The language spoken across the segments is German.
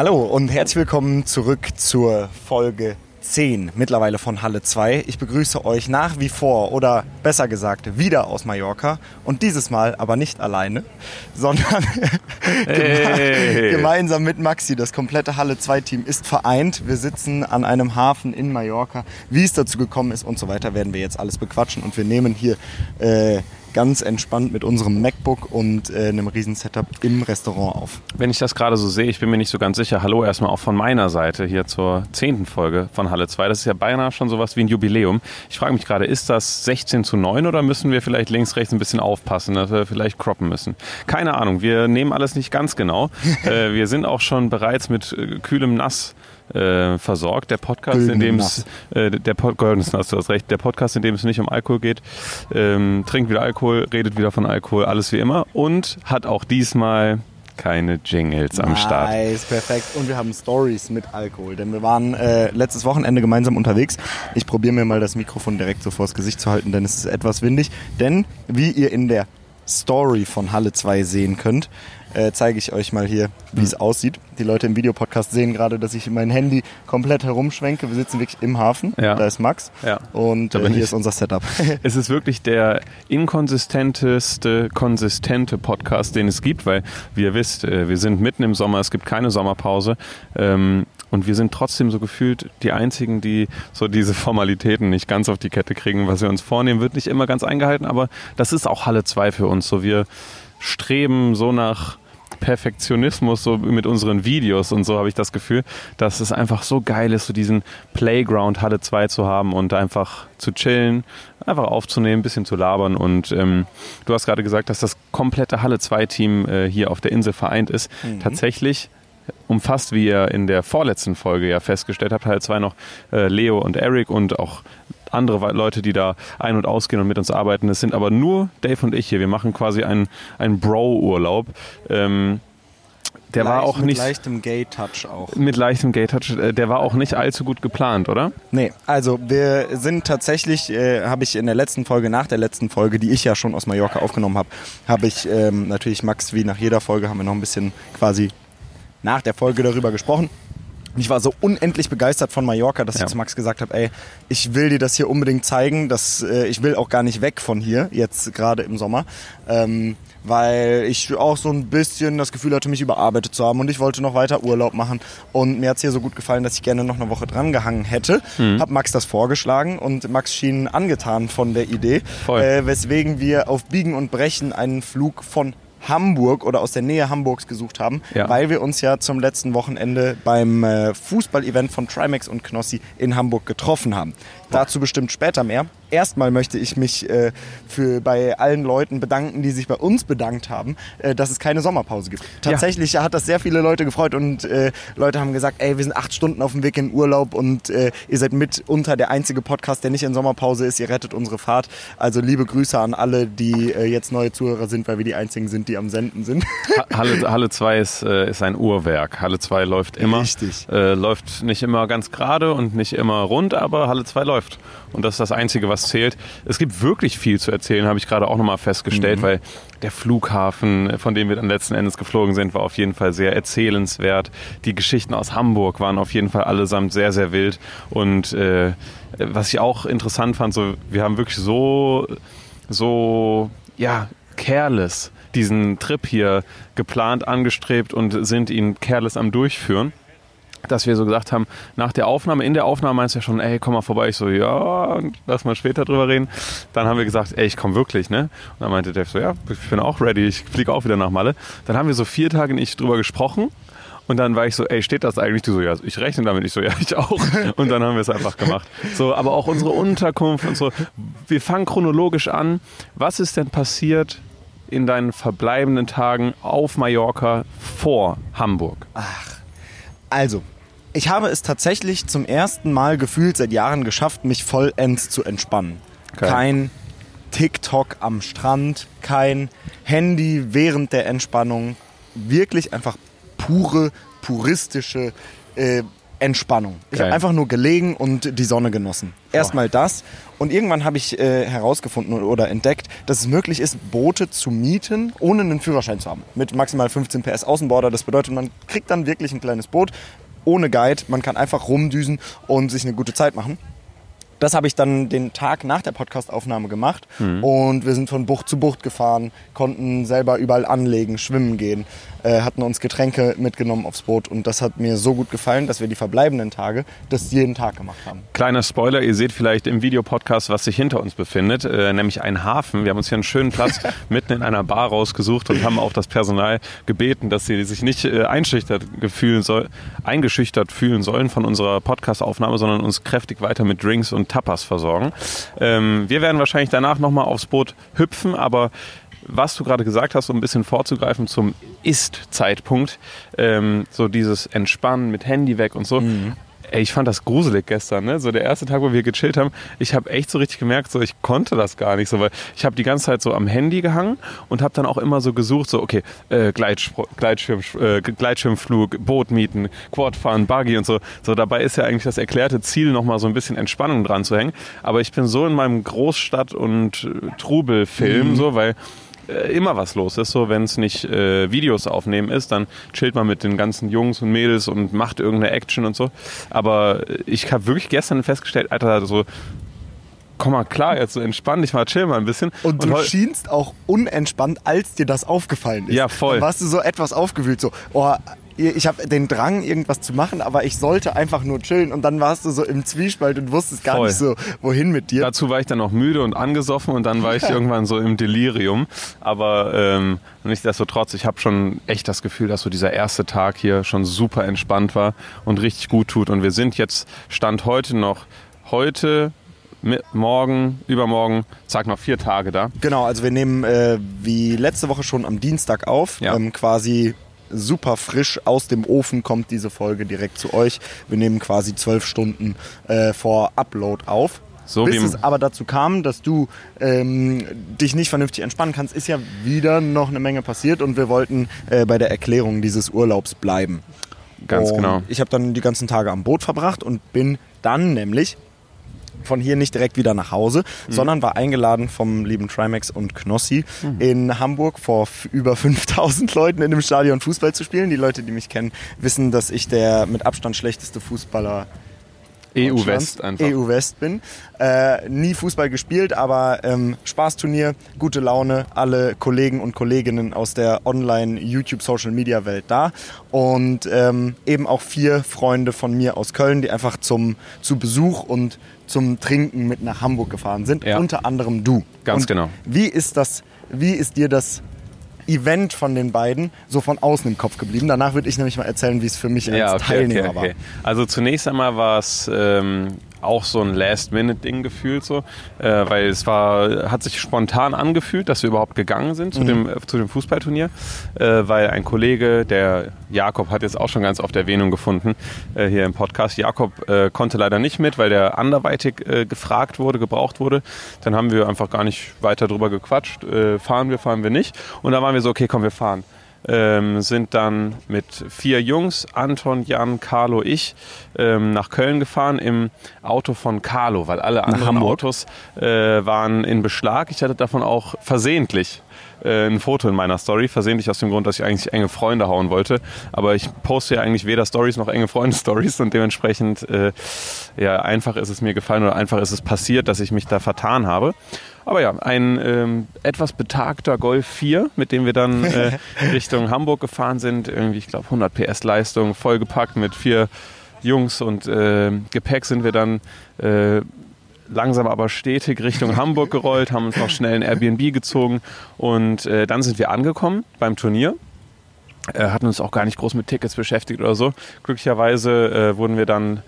Hallo und herzlich willkommen zurück zur Folge 10 mittlerweile von Halle 2. Ich begrüße euch nach wie vor oder besser gesagt wieder aus Mallorca und dieses Mal aber nicht alleine, sondern Hey. gemeinsam mit Maxi. Das komplette Halle 2 Team ist vereint. Wir sitzen an einem Hafen in Mallorca. Wie es dazu gekommen ist und so weiter werden wir jetzt alles bequatschen und wir nehmen hier äh, ganz entspannt mit unserem MacBook und äh, einem riesen Setup im Restaurant auf. Wenn ich das gerade so sehe, ich bin mir nicht so ganz sicher. Hallo erstmal auch von meiner Seite hier zur zehnten Folge von Halle 2. Das ist ja beinahe schon sowas wie ein Jubiläum. Ich frage mich gerade, ist das 16 zu 9 oder müssen wir vielleicht links, rechts ein bisschen aufpassen, dass wir vielleicht croppen müssen? Keine Ahnung, wir nehmen alles nicht ganz genau. äh, wir sind auch schon bereits mit äh, kühlem Nass äh, versorgt. Der Podcast, in dem es äh, der Pod Nass, du hast recht, der Podcast, in dem es nicht um Alkohol geht, ähm, trinkt wieder Alkohol, redet wieder von Alkohol, alles wie immer und hat auch diesmal keine Jingles am Start. Nice, perfekt. Und wir haben Stories mit Alkohol, denn wir waren äh, letztes Wochenende gemeinsam unterwegs. Ich probiere mir mal das Mikrofon direkt so vors Gesicht zu halten, denn es ist etwas windig. Denn wie ihr in der Story von Halle 2 sehen könnt, äh, zeige ich euch mal hier, wie es aussieht. Die Leute im Videopodcast sehen gerade, dass ich mein Handy komplett herumschwenke. Wir sitzen wirklich im Hafen. Ja. Da ist Max. Ja. Und äh, hier ich. ist unser Setup. Es ist wirklich der inkonsistenteste, konsistente Podcast, den es gibt, weil, wie ihr wisst, äh, wir sind mitten im Sommer, es gibt keine Sommerpause. Ähm, und wir sind trotzdem so gefühlt die Einzigen, die so diese Formalitäten nicht ganz auf die Kette kriegen. Was wir uns vornehmen, wird nicht immer ganz eingehalten, aber das ist auch Halle 2 für uns. So, wir streben so nach Perfektionismus so mit unseren Videos und so habe ich das Gefühl, dass es einfach so geil ist, so diesen Playground Halle 2 zu haben und einfach zu chillen, einfach aufzunehmen, ein bisschen zu labern und ähm, du hast gerade gesagt, dass das komplette Halle 2 Team äh, hier auf der Insel vereint ist. Tatsächlich umfasst, wie ihr in der vorletzten Folge ja festgestellt habt, Teil 2 noch äh, Leo und Eric und auch andere Leute, die da ein- und ausgehen und mit uns arbeiten. Es sind aber nur Dave und ich hier. Wir machen quasi einen, einen Bro-Urlaub. Ähm, der war auch mit nicht leichtem Gay-Touch auch. mit leichtem Gay-Touch, äh, der war auch nicht allzu gut geplant, oder? Nee, also wir sind tatsächlich, äh, habe ich in der letzten Folge, nach der letzten Folge, die ich ja schon aus Mallorca aufgenommen habe, habe ich ähm, natürlich Max, wie nach jeder Folge, haben wir noch ein bisschen quasi nach der Folge darüber gesprochen. Und Ich war so unendlich begeistert von Mallorca, dass Ja. ich zu Max gesagt habe, ey, ich will dir das hier unbedingt zeigen, dass äh, ich will auch gar nicht weg von hier, jetzt gerade im Sommer, ähm, weil ich auch so ein bisschen das Gefühl hatte, mich überarbeitet zu haben und ich wollte noch weiter Urlaub machen und mir hat's hier so gut gefallen, dass ich gerne noch eine Woche dran gehangen hätte. Hab Max das vorgeschlagen und Max schien angetan von der Idee, äh, weswegen wir auf Biegen und Brechen einen Flug von Hamburg oder aus der Nähe Hamburgs gesucht haben, Ja. weil wir uns ja zum letzten Wochenende beim äh, Fußball-Event von Trimax und Knossi in Hamburg getroffen haben. Dazu bestimmt später mehr. Erstmal möchte ich mich äh, für bei allen Leuten bedanken, die sich bei uns bedankt haben, äh, dass es keine Sommerpause gibt. Tatsächlich hat das sehr viele Leute gefreut und äh, Leute haben gesagt, ey, wir sind acht Stunden auf dem Weg in Urlaub und äh, ihr seid mitunter der einzige Podcast, der nicht in Sommerpause ist. Ihr rettet unsere Fahrt. Also liebe Grüße an alle, die äh, jetzt neue Zuhörer sind, weil wir die einzigen sind, die am Senden sind. Ha- Halle, Halle 2 ist, äh, ist ein Uhrwerk. Halle 2 läuft immer. Richtig. Läuft nicht immer ganz gerade und nicht immer rund, aber Halle 2 läuft. Und das ist das Einzige, was zählt. Es gibt wirklich viel zu erzählen, habe ich gerade auch nochmal festgestellt, weil der Flughafen, von dem wir dann letzten Endes geflogen sind, war auf jeden Fall sehr erzählenswert. Die Geschichten aus Hamburg waren auf jeden Fall allesamt sehr, sehr wild. Und äh, was ich auch interessant fand, so, wir haben wirklich so, so, ja, careless diesen Trip hier geplant, angestrebt und sind ihn careless am Durchführen. Dass wir so gesagt haben, nach der Aufnahme, in der Aufnahme meinst du ja schon, ey, komm mal vorbei. Ich so, ja, lass mal später drüber reden. Dann haben wir gesagt, ey, ich komme wirklich, ne? Und dann meinte Dave so, ja, ich bin auch ready, ich fliege auch wieder nach Malle. Dann haben wir so vier Tage nicht drüber gesprochen. Und dann war ich so, ey, steht das eigentlich? Du so, ja, ich rechne damit. Ich so, ja, ich auch. Und dann haben wir es einfach gemacht. So, aber auch unsere Unterkunft und so. Wir fangen chronologisch an. Was ist denn passiert in deinen verbleibenden Tagen auf Mallorca vor Hamburg? Also, ich habe es tatsächlich zum ersten Mal gefühlt seit Jahren geschafft, mich vollends zu entspannen. Okay. Kein TikTok am Strand, kein Handy während der Entspannung. Wirklich einfach pure, puristische äh, Entspannung. Ich habe einfach nur gelegen und die Sonne genossen. Erstmal das. Und irgendwann habe ich äh, herausgefunden oder entdeckt, dass es möglich ist, Boote zu mieten, ohne einen Führerschein zu haben. Mit maximal 15 PS Außenborder. Das bedeutet, man kriegt dann wirklich ein kleines Boot ohne Guide. Man kann einfach rumdüsen und sich eine gute Zeit machen. Das habe ich dann den Tag nach der Podcastaufnahme gemacht und wir sind von Bucht zu Bucht gefahren, konnten selber überall anlegen, schwimmen gehen, äh, hatten uns Getränke mitgenommen aufs Boot und das hat mir so gut gefallen, dass wir die verbleibenden Tage das jeden Tag gemacht haben. Kleiner Spoiler, ihr seht vielleicht im Videopodcast, was sich hinter uns befindet, äh, nämlich ein Hafen. Wir haben uns hier einen schönen Platz mitten in einer Bar rausgesucht und haben auch das Personal gebeten, dass sie sich nicht äh, einschüchtert gefühlen soll, eingeschüchtert fühlen sollen von unserer Podcastaufnahme, sondern uns kräftig weiter mit Drinks und Tapas versorgen. Ähm, wir werden wahrscheinlich danach nochmal aufs Boot hüpfen, aber was du gerade gesagt hast, um ein bisschen vorzugreifen zum Ist-Zeitpunkt, ähm, so dieses Entspannen mit Handy weg und so. Ey, ich fand das gruselig gestern, ne? So der erste Tag, wo wir gechillt haben, ich habe echt so richtig gemerkt, so ich konnte das gar nicht so, weil ich habe die ganze Zeit so am Handy gehangen und habe dann auch immer so gesucht, so okay, äh, Gleitspr Gleitschirm, äh, Gleitschirmflug, Boot mieten, Quadfahren, Buggy und so. So dabei ist ja eigentlich das erklärte Ziel, nochmal so ein bisschen Entspannung dran zu hängen. Aber ich bin so in meinem Großstadt- und äh, Trubelfilm, so, weil äh, immer was los ist. So, wenn es nicht äh, Videos aufnehmen ist, dann chillt man mit den ganzen Jungs und Mädels und macht irgendeine Action und so. Aber äh, ich habe wirklich gestern festgestellt, Alter, so komm mal klar, jetzt so entspann dich mal, chill mal ein bisschen. Und du heu- schienst auch unentspannt, als dir das aufgefallen ist. Ja, voll. Dann warst du so etwas aufgewühlt, so, oh, ich habe den Drang, irgendwas zu machen, aber ich sollte einfach nur chillen. Und dann warst du so im Zwiespalt und wusstest gar Voll. nicht so, wohin mit dir. Dazu war ich dann noch müde und angesoffen und dann war ich irgendwann so im Delirium. Aber ähm, nichtsdestotrotz, ich habe schon echt das Gefühl, dass so dieser erste Tag hier schon super entspannt war und richtig gut tut. Und wir sind jetzt, Stand heute noch, heute, morgen, übermorgen, zack, noch vier Tage da. Genau, also wir nehmen äh, wie letzte Woche schon am Dienstag auf. Ja. Ähm, quasi super frisch aus dem Ofen kommt diese Folge direkt zu euch. Wir nehmen quasi zwölf Stunden äh, vor Upload auf. So Bis es aber dazu kam, dass du ähm, dich nicht vernünftig entspannen kannst, ist ja wieder noch eine Menge passiert und wir wollten äh, bei der Erklärung dieses Urlaubs bleiben. Ganz und genau. Ich habe dann die ganzen Tage am Boot verbracht und bin dann nämlich von hier nicht direkt wieder nach Hause, Mhm. sondern war eingeladen vom lieben Trimax und Knossi in Hamburg vor über 5000 Leuten in dem Stadion Fußball zu spielen. Die Leute, die mich kennen, wissen, dass ich der mit Abstand schlechteste Fußballer EU-West E einfach. EU-West bin. Äh, nie Fußball gespielt, aber ähm, Spaßturnier, gute Laune, alle Kollegen und Kolleginnen aus der Online-YouTube-Social-Media-Welt da und ähm, eben auch vier Freunde von mir aus Köln, die einfach zum, zu Besuch und zum Trinken mit nach Hamburg gefahren sind, Ja. unter anderem du. Ganz und genau. Wie ist das, wie ist dir das Event von den beiden so von außen im Kopf geblieben? Danach würde ich nämlich mal erzählen, wie es für mich als Teilnehmer war. Also zunächst einmal war es ähm, auch so ein Last-Minute-Ding gefühlt so, äh, weil es war, hat sich spontan angefühlt, dass wir überhaupt gegangen sind Mhm. zu, dem, äh, zu dem Fußballturnier, äh, weil ein Kollege, der Jakob, hat jetzt auch schon ganz oft Erwähnung gefunden äh, hier im Podcast. Jakob äh, konnte leider nicht mit, weil der anderweitig äh, gefragt wurde, gebraucht wurde. Dann haben wir einfach gar nicht weiter drüber gequatscht. Äh, fahren wir, fahren wir nicht. Und dann waren wir so, okay, komm, wir fahren ähm, sind dann mit vier Jungs, Anton, Jan, Carlo, ich, ähm, nach Köln gefahren im Auto von Carlo, weil alle anderen? Autos äh, waren in Beschlag. Ich hatte davon auch versehentlich äh, ein Foto in meiner Story, versehentlich aus dem Grund, dass ich eigentlich enge Freunde hauen wollte. Aber ich poste ja eigentlich weder Stories noch enge Freunde-Stories und dementsprechend äh, ja, einfach ist es mir gefallen oder einfach ist es passiert, dass ich mich da vertan habe. Aber ja, ein ähm, etwas betagter Golf 4, mit dem wir dann äh, Richtung Hamburg gefahren sind. Irgendwie, ich glaube, 100 PS Leistung, vollgepackt mit vier Jungs und äh, Gepäck sind wir dann äh, langsam aber stetig Richtung Hamburg gerollt, haben uns noch schnell ein Airbnb gezogen und äh, dann sind wir angekommen beim Turnier. Äh, hatten uns auch gar nicht groß mit Tickets beschäftigt oder so. Glücklicherweise äh, wurden wir dann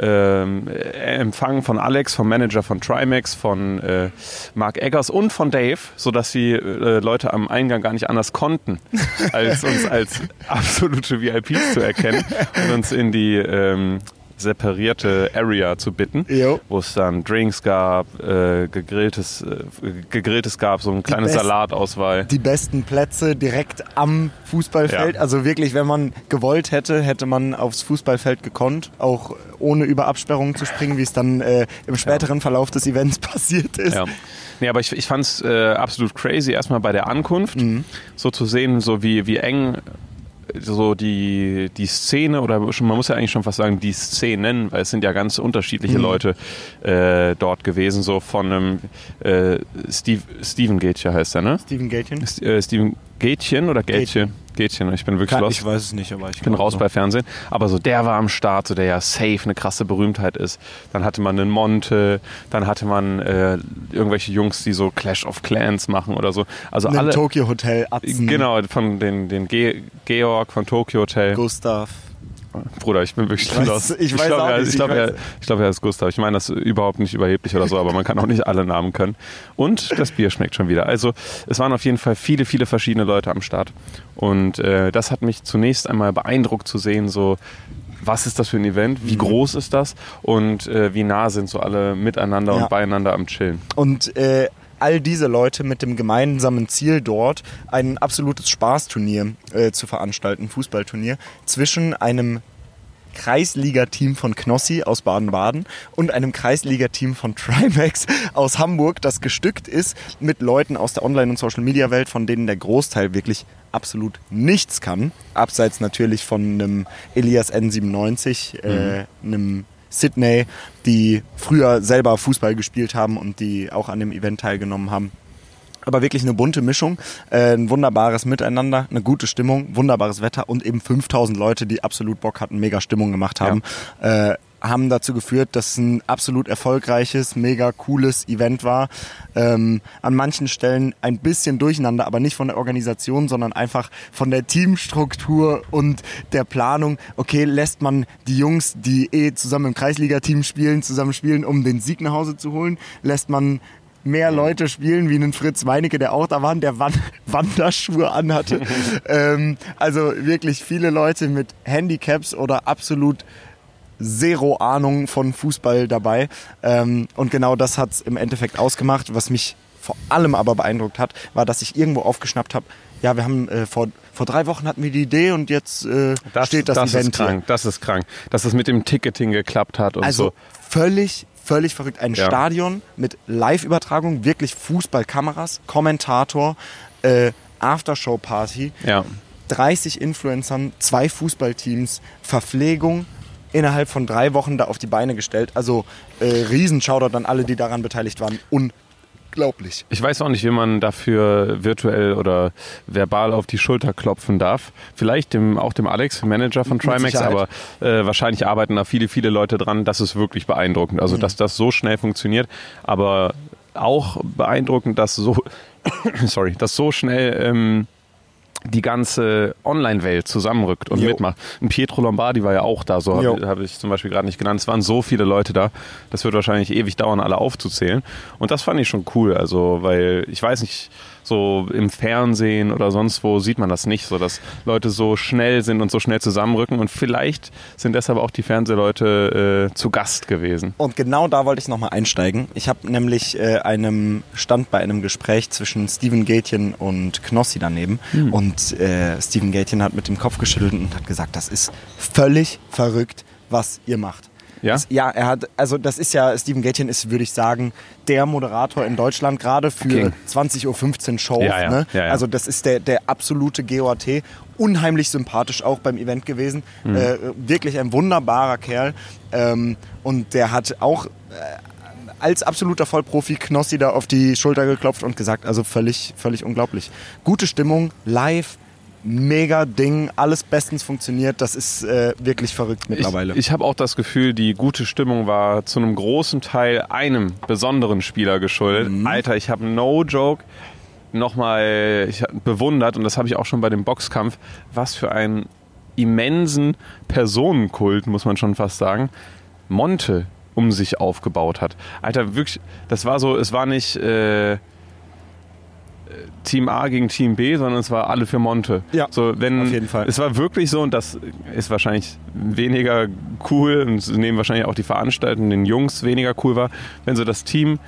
ähm, äh, empfangen von Alex, vom Manager von Trimax, von äh, Mark Eggers und von Dave, sodass die äh, Leute am Eingang gar nicht anders konnten, als uns als absolute VIPs zu erkennen und uns in die ähm, separierte Area zu bitten, wo es dann Drinks gab, äh, gegrilltes, äh, gegrilltes gab, so ein kleines besten- Salatauswahl. Die besten Plätze direkt am Fußballfeld. Ja. Also wirklich, wenn man gewollt hätte, hätte man aufs Fußballfeld gekonnt, auch ohne über Absperrungen zu springen, wie es dann äh, im späteren Verlauf des Events passiert ist. Ja. Nee, aber ich, ich fand es äh, absolut crazy, erstmal bei der Ankunft, Mhm. so zu sehen, so wie, wie eng so die, die Szene oder schon, man muss ja eigentlich schon fast sagen, die Szenen, weil es sind ja ganz unterschiedliche Mhm. Leute äh, dort gewesen, so von einem äh, Steve, Steven Gätchen heißt er, ne? Steven Gatien? St- Äh, Steven Gätchen oder Gätchen? Gätchen, ich bin wirklich Kann, ich weiß es nicht, aber ich bin raus bei Fernsehen. Aber so der war am Start, so der ja safe eine krasse Berühmtheit ist. Dann hatte man einen Monte, dann hatte man äh, irgendwelche Jungs, die so Clash of Clans machen oder so. Also Im alle. Tokyo Hotel Atzen, Genau, von den, den Ge Georg von Tokyo Hotel. Gustav. Bruder, ich bin wirklich Ich lost. ich weiß glaube, er, nicht, ich ich glaube, weiß- er, ich er ist Gustav. Ich meine das ist überhaupt nicht überheblich oder so, aber man kann auch nicht alle Namen können. Und das Bier schmeckt schon wieder. Also es waren auf jeden Fall viele, viele verschiedene Leute am Start. Und äh, das hat mich zunächst einmal beeindruckt zu sehen, so was ist das für ein Event, Mhm. wie groß ist das und äh, wie nah sind so alle miteinander Ja. und beieinander am Chillen. Und äh, all diese Leute mit dem gemeinsamen Ziel dort, ein absolutes Spaßturnier äh, zu veranstalten, Fußballturnier, zwischen einem Kreisliga-Team von Knossi aus Baden-Baden und einem Kreisliga-Team von Trimax aus Hamburg, das bestückt ist mit Leuten aus der Online- und Social-Media-Welt, von denen der Großteil wirklich absolut nichts kann. Abseits natürlich von einem Elias N97, äh, einem Sydney, die früher selber Fußball gespielt haben und die auch an dem Event teilgenommen haben. Aber wirklich eine bunte Mischung, äh, ein wunderbares Miteinander, eine gute Stimmung, wunderbares Wetter und eben 5000 Leute, die absolut Bock hatten, mega Stimmung gemacht haben, äh, haben dazu geführt, dass es ein absolut erfolgreiches, mega cooles Event war. Ähm, an manchen Stellen ein bisschen durcheinander, aber nicht von der Organisation, sondern einfach von der Teamstruktur und der Planung. Okay, lässt man die Jungs, die eh zusammen im Kreisliga-Team spielen, zusammen spielen, um den Sieg nach Hause zu holen? Lässt man mehr Leute spielen, wie einen Fritz Meinecke, der auch da war, der Wan Wanderschuhe anhatte. ähm, also wirklich viele Leute mit Handicaps oder absolut zero Ahnung von Fußball dabei. Ähm, und genau das hat's im Endeffekt ausgemacht. Was mich vor allem aber beeindruckt hat, war, dass ich irgendwo aufgeschnappt habe, ja, wir haben äh, vor, vor drei Wochen hatten wir die Idee und jetzt äh, steht das, das Event ist krank, das ist krank. Dass es mit dem Ticketing geklappt hat und hier. Also so. völlig, völlig verrückt. Ein Ja. Stadion mit Live-Übertragung, wirklich Fußballkameras, Kommentator, äh, Aftershow-Party, Ja. 30 Influencern, zwei Fußballteams, Verpflegung innerhalb von drei Wochen da auf die Beine gestellt. Also äh, riesen Shoutout an alle, die daran beteiligt waren. Unglaublich. Ich weiß auch nicht, wie man dafür virtuell oder verbal auf die Schulter klopfen darf. Vielleicht dem, auch dem Alex, Manager von Trimax, aber äh, wahrscheinlich arbeiten da viele, viele Leute dran. Das ist wirklich beeindruckend. Mhm. Also, dass das so schnell funktioniert, aber auch beeindruckend, dass so, sorry, dass so schnell ähm, die ganze Online-Welt zusammenrückt und Jo. mitmacht. Und Pietro Lombardi war ja auch da, so habe hab ich zum Beispiel gerade nicht genannt. Es waren so viele Leute da, das wird wahrscheinlich ewig dauern, alle aufzuzählen. Und das fand ich schon cool, also weil ich weiß nicht, so im Fernsehen oder sonst wo sieht man das nicht, so dass Leute so schnell sind und so schnell zusammenrücken und vielleicht sind deshalb auch die Fernsehleute äh, zu Gast gewesen. Und genau da wollte ich nochmal einsteigen. Ich habe nämlich äh, einem stand bei einem Gespräch zwischen Steven Gätjen und Knossi daneben. Und äh, Steven Gätjen hat mit dem Kopf geschüttelt und hat gesagt, das ist völlig verrückt, was ihr macht. Ja? Das, ja, er hat, also das ist ja, Steven Gätjen ist, würde ich sagen, der Moderator in Deutschland, gerade für King. 20.15 Uhr Shows. Ja, ja, Ne? ja, ja. Also das ist der, der absolute GOAT. Unheimlich sympathisch auch beim Event gewesen. Mhm. Äh, wirklich ein wunderbarer Kerl. Ähm, und der hat auch äh, als absoluter Vollprofi Knossi da auf die Schulter geklopft und gesagt, also völlig, völlig unglaublich. Gute Stimmung, live, mega Ding, alles bestens funktioniert. Das ist äh, wirklich verrückt mittlerweile. Ich, ich habe auch das Gefühl, die gute Stimmung war zu einem großen Teil einem besonderen Spieler geschuldet. Mhm. Alter, ich habe no joke nochmal bewundert und das habe ich auch schon bei dem Boxkampf, was für einen immensen Personenkult, muss man schon fast sagen, Monte um sich aufgebaut hat. Alter, wirklich, das war so, es war nicht, äh, Team A gegen Team B, sondern es war alle für Monte. Ja, so, wenn, auf jeden Fall. Es war wirklich so und das ist wahrscheinlich weniger cool und nehmen wahrscheinlich auch die Veranstaltenden Jungs weniger cool war, wenn so das Team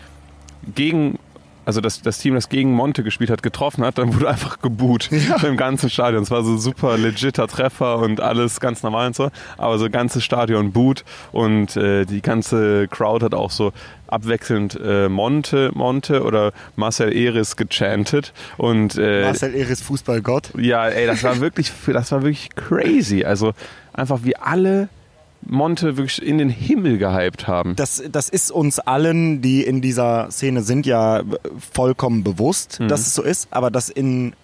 gegen also das, das Team, das gegen Monte gespielt hat, getroffen hat, dann wurde einfach geboot ja. im ganzen Stadion. Es war so super legitter Treffer und alles ganz normal und so, aber so ganzes Stadion boot und äh, die ganze Crowd hat auch so abwechselnd äh, Monte, Monte oder Marcel Eris gechantet und äh, Marcel Eris Fußballgott. Ja, ey, das war wirklich, das war wirklich crazy. Also einfach wie alle Monte wirklich in den Himmel gehypt haben. Das, das ist uns allen, die in dieser Szene sind, ja vollkommen bewusst, mhm. dass es so ist. Aber das in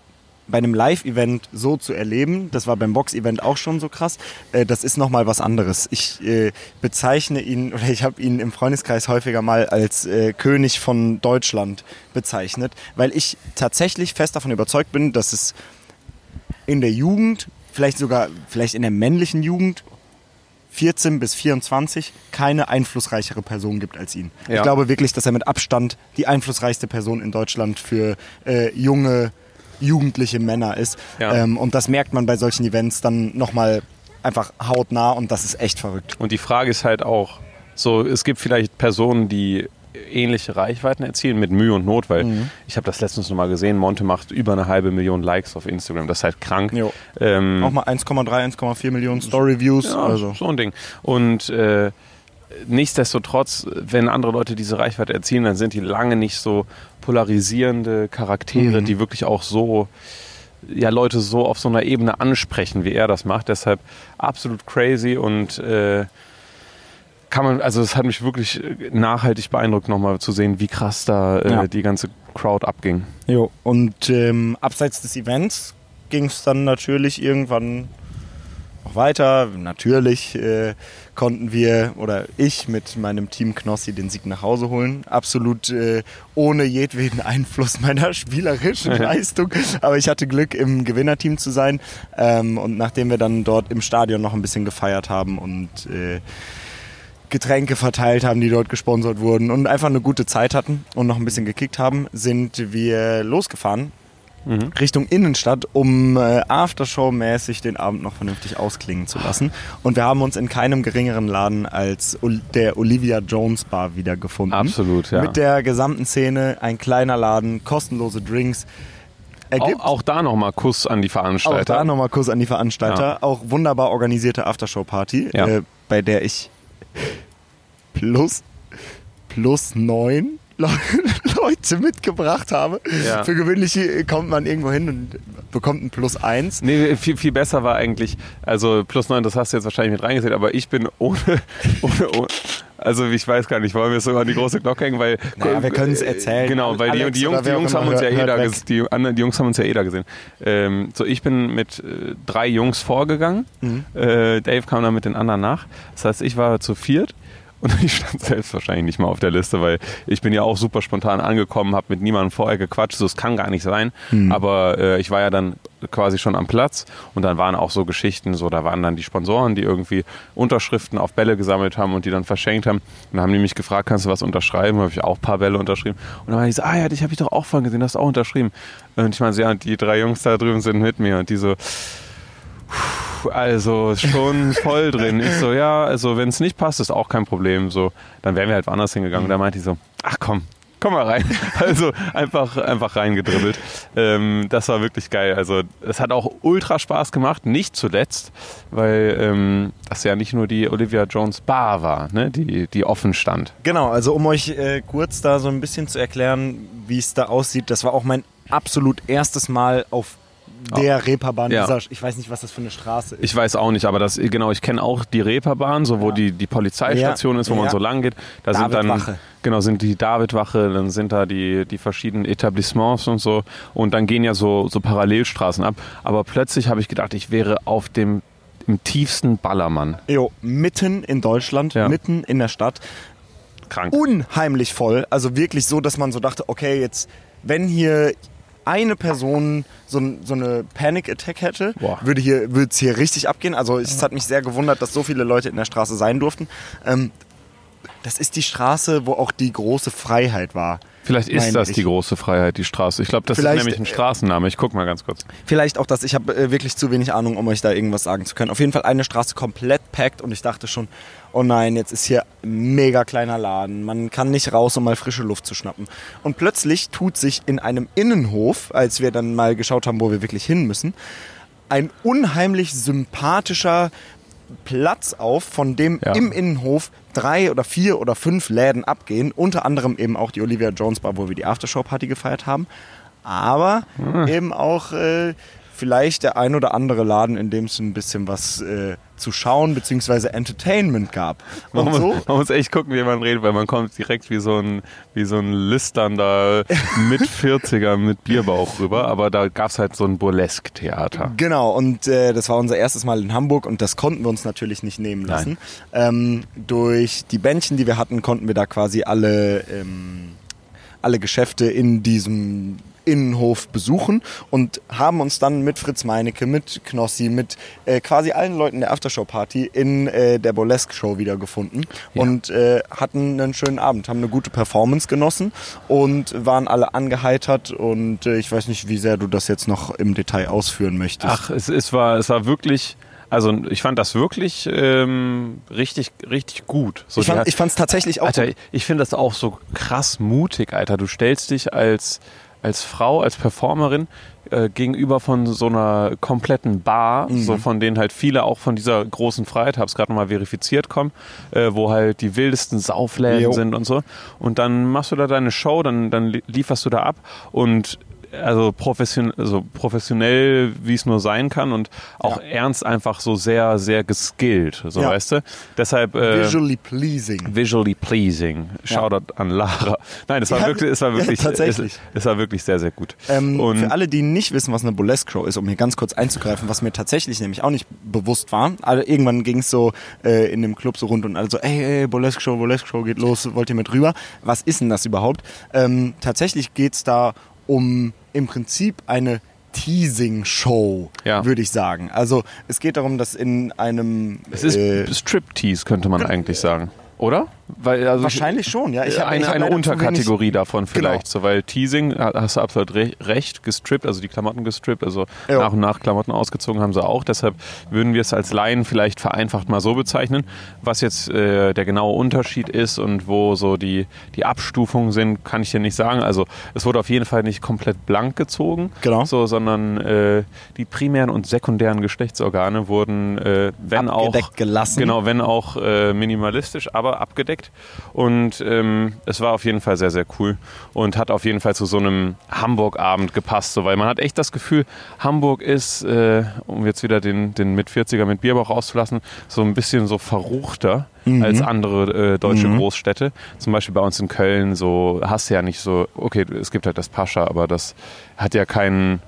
bei einem Live-Event so zu erleben, das war beim Box-Event auch schon so krass, äh, das ist nochmal was anderes. Ich äh, bezeichne ihn, oder ich habe ihn im Freundeskreis häufiger mal als äh, König von Deutschland bezeichnet, weil ich tatsächlich fest davon überzeugt bin, dass es in der Jugend, vielleicht sogar, vielleicht in der männlichen Jugend 14 bis 24 keine einflussreichere Person gibt als ihn. Ja. Ich glaube wirklich, dass er mit Abstand die einflussreichste Person in Deutschland für äh, junge, jugendliche Männer ist. Ja. Ähm, und das merkt man bei solchen Events dann nochmal einfach hautnah und das ist echt verrückt. Und die Frage ist halt auch, so, es gibt vielleicht Personen, die ähnliche Reichweiten erzielen mit Mühe und Not, weil mhm. ich habe das letztens noch mal gesehen, Monte macht über eine halbe Million Likes auf Instagram, das ist halt krank. Ähm, Auch mal 1,3, 1,4 Millionen Story-Views. Ja, also. so ein Ding. Und äh, nichtsdestotrotz, wenn andere Leute diese Reichweite erzielen, dann sind die lange nicht so polarisierende Charaktere, mhm. die wirklich auch so ja Leute so auf so einer Ebene ansprechen, wie er das macht. Deshalb absolut crazy und äh, kann man, also es hat mich wirklich äh, nachhaltig beeindruckt, nochmal zu sehen, wie krass da äh, ja. die ganze Crowd abging. Jo, und ähm, abseits des Events ging es dann natürlich irgendwann noch weiter. Natürlich äh, konnten wir oder ich mit meinem Team Knossi den Sieg nach Hause holen. Absolut äh, ohne jedweden Einfluss meiner spielerischen Leistung. Aber ich hatte Glück, im Gewinnerteam zu sein. Ähm, und nachdem wir dann dort im Stadion noch ein bisschen gefeiert haben und äh, Getränke verteilt haben, die dort gesponsert wurden und einfach eine gute Zeit hatten und noch ein bisschen gekickt haben, sind wir losgefahren mhm. Richtung Innenstadt, um äh, Aftershow-mäßig den Abend noch vernünftig ausklingen zu lassen. Und wir haben uns in keinem geringeren Laden als der Olivia Jones Bar wiedergefunden. Absolut, ja. Mit der gesamten Szene, ein kleiner Laden, kostenlose Drinks. Auch, auch, da nochmal Kuss an die Veranstalter. Auch da nochmal Kuss an die Veranstalter. Ja. Auch wunderbar organisierte Aftershow-Party, ja. äh, bei der ich plus, plus neun Leute mitgebracht habe. Ja. Für gewöhnlich kommt man irgendwo hin und bekommt ein Plus eins. Nee, viel, viel besser war eigentlich, also Plus neun, das hast du jetzt wahrscheinlich mit reingesehen, aber ich bin ohne, ohne, ohne also ich weiß gar nicht, wollen wir es sogar an die große Glocke hängen, weil naja, wir können es erzählen. Genau, weil die, die, Jungs, die Jungs haben uns ja eh da die, die Jungs haben uns ja eh da gesehen. Ähm, so ich bin mit äh, drei Jungs vorgegangen. Mhm. Äh, Dave kam dann mit den anderen nach. Das heißt, ich war zu viert. Und ich stand selbst wahrscheinlich nicht mal auf der Liste, weil ich bin ja auch super spontan angekommen, habe mit niemandem vorher gequatscht, so es kann gar nicht sein. Mhm. Aber äh, ich war ja dann quasi schon am Platz und dann waren auch so Geschichten, so da waren dann die Sponsoren, die irgendwie Unterschriften auf Bälle gesammelt haben und die dann verschenkt haben. Und dann haben die mich gefragt, kannst du was unterschreiben? Habe ich auch ein paar Bälle unterschrieben. Und dann war ich so, ah ja, dich habe ich doch auch vorhin gesehen, hast du auch unterschrieben. Und ich meine, so, ja, die drei Jungs da drüben sind mit mir und die so, also schon voll drin. Ich so, ja, also wenn es nicht passt, ist auch kein Problem. So, dann wären wir halt woanders hingegangen. Und da meinte ich so, ach komm, komm mal rein. Also einfach, einfach reingedribbelt. Ähm, das war wirklich geil. Also es hat auch ultra Spaß gemacht, nicht zuletzt, weil ähm, das ja nicht nur die Olivia Jones Bar war, ne? die, die offen stand. Genau, also um euch äh, kurz da so ein bisschen zu erklären, wie es da aussieht, das war auch mein absolut erstes Mal auf der Reeperbahn, ja. dieser, ich weiß nicht, was das für eine Straße ist. Ich weiß auch nicht, aber das, genau, ich kenne auch die Reeperbahn, so wo ja. die, die Polizeistation ist, wo man so lang geht. Da sind dann, genau, sind die Davidwache, dann sind da die, die verschiedenen Etablissements und so. Und dann gehen ja so, so Parallelstraßen ab. Aber plötzlich habe ich gedacht, ich wäre auf dem im tiefsten Ballermann. Jo, mitten in Deutschland, ja. mitten in der Stadt. Krank. Unheimlich voll. Also wirklich so, dass man so dachte, okay, jetzt, wenn hier eine Person so, so eine Panic Attack hätte, Boah. würde hier würde es hier richtig abgehen. Also es hat mich sehr gewundert, dass so viele Leute in der Straße sein durften. Ähm, das ist die Straße, wo auch die große Freiheit war. Vielleicht ist das ich. die große Freiheit, die Straße. Ich glaube, das Vielleicht, ist nämlich ein Straßenname. Ich guck mal ganz kurz. Vielleicht auch das, ich habe äh, wirklich zu wenig Ahnung, um euch da irgendwas sagen zu können. Auf jeden Fall eine Straße komplett packt und ich dachte schon, oh nein, jetzt ist hier ein mega kleiner Laden. Man kann nicht raus, um mal frische Luft zu schnappen. Und plötzlich tut sich in einem Innenhof, als wir dann mal geschaut haben, wo wir wirklich hin müssen, ein unheimlich sympathischer Platz auf, von dem Ja. im Innenhof drei oder vier oder fünf Läden abgehen. Unter anderem eben auch die Olivia Jones Bar, wo wir die Aftershow-Party gefeiert haben. Aber eben auch äh, vielleicht der ein oder andere Laden, in dem es ein bisschen was äh, zu schauen bzw. Entertainment gab. Man Und muss, so man muss echt gucken, wie man redet, weil man kommt direkt wie so ein, wie so ein listernder mit 40er mit Bierbauch rüber. Aber da gab es halt so ein Burlesque-Theater. Genau, und äh, das war unser erstes Mal in Hamburg und das konnten wir uns natürlich nicht nehmen lassen. Ähm, durch die Bändchen, die wir hatten, konnten wir da quasi alle, ähm, alle Geschäfte in diesem Innenhof besuchen und haben uns dann mit Fritz Meinecke, mit Knossi, mit äh, quasi allen Leuten der Aftershow-Party in äh, der Burlesque-Show wiedergefunden Ja. und äh, hatten einen schönen Abend, haben eine gute Performance genossen und waren alle angeheitert und äh, ich weiß nicht, wie sehr du das jetzt noch im Detail ausführen möchtest. Ach, es, es, war, es war wirklich. Also ich fand das wirklich ähm, richtig, richtig gut. So, ich fand fand's tatsächlich auch Alter, gut. ich finde das auch so krass mutig, Alter. Du stellst dich als, als Frau, als Performerin äh, gegenüber von so einer kompletten Bar, Mhm. so von denen halt viele auch von dieser großen Freiheit, hab's gerade nochmal verifiziert, kommen, äh, wo halt die wildesten Saufläden Jo. sind und so. Und dann machst du da deine Show, dann, dann li- lieferst du da ab und also profession, also professionell, wie es nur sein kann und auch Ja. ernst einfach so sehr, sehr geskillt, so Ja. weißt du. Deshalb äh, Visually pleasing. visually pleasing. Shoutout an Lara. Nein, es war Ja, wirklich, es war ja, wirklich, tatsächlich. Es, es war wirklich sehr, sehr gut. Ähm, und für alle, die nicht wissen, was eine Burlesque-Show ist, um hier ganz kurz einzugreifen, was mir tatsächlich nämlich auch nicht bewusst war. Also irgendwann ging es so äh, in dem Club so rund und alle so, ey, ey Burlesque-Show, Burlesque-Show geht los, wollt ihr mit rüber? Was ist denn das überhaupt? Ähm, tatsächlich geht's da um im Prinzip eine Teasing-Show, Ja. würde ich sagen. Also es geht darum, dass in einem... es ist äh, Striptease, könnte man eigentlich sagen. Oder? Weil, also wahrscheinlich schon, ja. Ich hab, eine ich Unterkategorie davon vielleicht, Genau. so, weil Teasing, ha- hast du absolut re recht, gestrippt, also die Klamotten gestrippt, also Ja. nach und nach Klamotten ausgezogen haben sie auch, deshalb würden wir es als Laien vielleicht vereinfacht mal so bezeichnen. Was jetzt äh, der genaue Unterschied ist und wo so die, die Abstufungen sind, kann ich dir nicht sagen. Also es wurde auf jeden Fall nicht komplett blank gezogen, Genau. so, sondern äh, die primären und sekundären Geschlechtsorgane wurden, äh, wenn auch Abgedeckt gelassen. Genau, wenn auch äh, minimalistisch, aber abgedeckt. Und ähm, es war auf jeden Fall sehr, sehr cool und hat auf jeden Fall zu so einem Hamburg-Abend gepasst, so, weil man hat echt das Gefühl, Hamburg ist, äh, um jetzt wieder den, den mit 40er mit Bierbauch rauszulassen, so ein bisschen so verruchter als andere äh, deutsche Großstädte. Zum Beispiel bei uns in Köln, so hast du ja nicht so, okay, es gibt halt das Pascha, aber das hat ja keinen.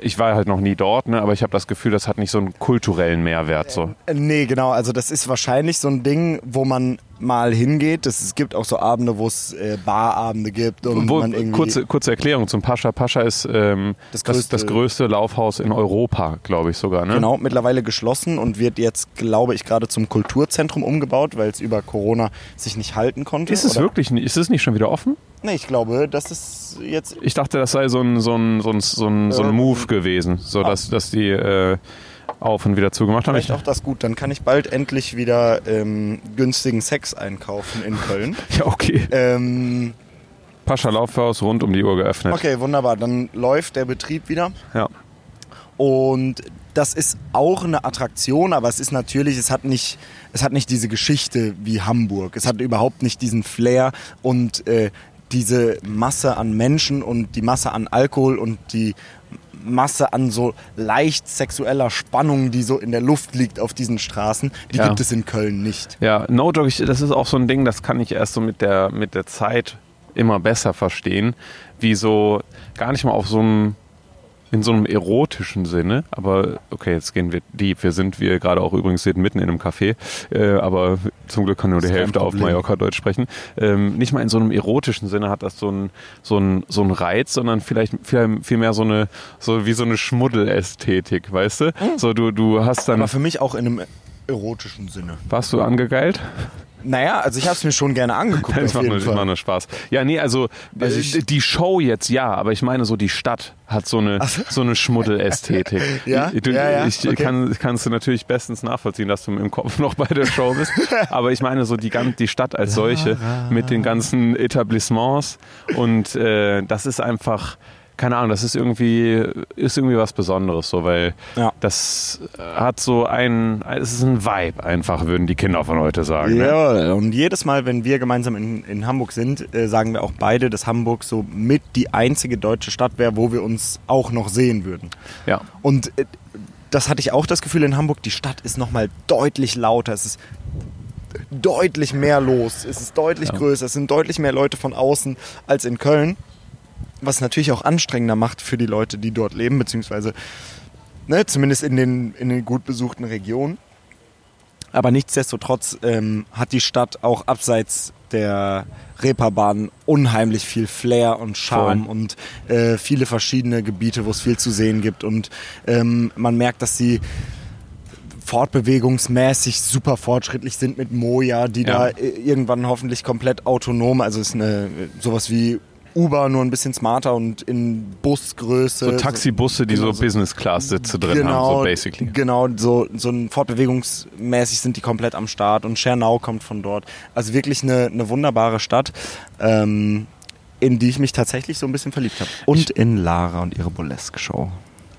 Ich war halt noch nie dort, ne, aber ich habe das Gefühl, das hat nicht so einen kulturellen Mehrwert. So. Äh, Nee, genau. Also das ist wahrscheinlich so ein Ding, wo man mal hingeht. Das, es gibt auch so Abende, wo es äh, Barabende gibt und Wo, man irgendwie... kurze, kurze Erklärung zum Pascha. Pascha ist ähm, Das das, größte- das, größte Laufhaus in Europa, glaube ich sogar. Ne? Genau, mittlerweile geschlossen und wird jetzt, glaube ich, gerade zum Kulturzentrum umgebaut, weil es über Corona sich nicht halten konnte. Ist es oder? wirklich nicht? Ist es nicht schon wieder offen? Nee, ich glaube, das ist jetzt... Ich dachte, das sei so ein, so ein, so ein, so ein, so ein Ähm, Move gewesen, so dass, dass die äh, auf und wieder zugemacht haben. Vielleicht Ich, auch das gut. Dann kann ich bald endlich wieder ähm, günstigen Sex einkaufen in Köln. ja, okay. ähm, Pascha Laufhaus rund um die Uhr geöffnet. okay, wunderbar. Dann läuft der Betrieb wieder. Ja. Und das ist auch eine Attraktion, aber es ist natürlich, es hat nicht, es hat nicht diese Geschichte wie Hamburg. Es hat überhaupt nicht diesen Flair und äh, diese Masse an Menschen und die Masse an Alkohol und die Masse an so leicht sexueller Spannung, die so in der Luft liegt auf diesen Straßen, die Ja. gibt es in Köln nicht. Ja, No Joke, ich, das ist auch so ein Ding, das kann ich erst so mit der, mit der Zeit immer besser verstehen, wie so gar nicht mal auf so einem in so einem erotischen Sinne, aber okay, jetzt gehen wir deep. Wir sind wir gerade auch übrigens sind mitten in einem Café, äh, aber zum Glück kann nur die Hälfte auf. Mallorca Deutsch sprechen. Ähm, nicht mal in so einem erotischen Sinne hat das so einen so einen so einen Reiz, sondern vielleicht viel, viel mehr so eine so wie so eine Schmuddelästhetik, weißt du? So du du hast dann Aber für mich auch in einem erotischen Sinne. warst du angegeilt? Naja, also ich habe es mir schon gerne angeguckt. Das macht nur, macht nur Spaß. Ja, nee, also, Also äh, ich- die Show jetzt ja, aber ich meine so die Stadt hat so eine, so eine Schmuddelästhetik. Ja? Du, Ja, ja, Ich okay. kann, kannst du natürlich bestens nachvollziehen, dass du im Kopf noch bei der Show bist. aber ich meine so die, die Stadt als solche mit den ganzen Etablissements und äh, das ist einfach keine Ahnung, das ist irgendwie, ist irgendwie was Besonderes, so, weil Ja. das hat so ein, es ist ein Vibe einfach, würden die Kinder von heute sagen. Ne? Ja, und jedes Mal, wenn wir gemeinsam in, in Hamburg sind, äh, sagen wir auch beide, dass Hamburg so mit die einzige deutsche Stadt wäre, wo wir uns auch noch sehen würden. Ja. Und äh, das hatte ich auch das Gefühl in Hamburg, die Stadt ist nochmal deutlich lauter. Es ist deutlich mehr los. Es ist deutlich Ja. größer. Es sind deutlich mehr Leute von außen als in Köln. Was natürlich auch anstrengender macht für die Leute, die dort leben, beziehungsweise ne, zumindest in den, in den gut besuchten Regionen. Aber nichtsdestotrotz ähm, hat die Stadt auch abseits der Reeperbahn unheimlich viel Flair und Charme Voll. und äh, viele verschiedene Gebiete, wo es viel zu sehen gibt. Und ähm, man merkt, dass sie fortbewegungsmäßig super fortschrittlich sind mit Moja, die Ja. da äh, irgendwann hoffentlich komplett autonom, also ist eine sowas wie Uber, nur ein bisschen smarter und in Busgröße. So Taxibusse, die genau, so Business-Class-Sitze drin haben, so basically. Genau, so, so ein fortbewegungsmäßig sind die komplett am Start und Schernau kommt von dort. Also wirklich eine, eine wunderbare Stadt, ähm, in die ich mich tatsächlich so ein bisschen verliebt habe. Und in Lara und ihre Burlesque-Show.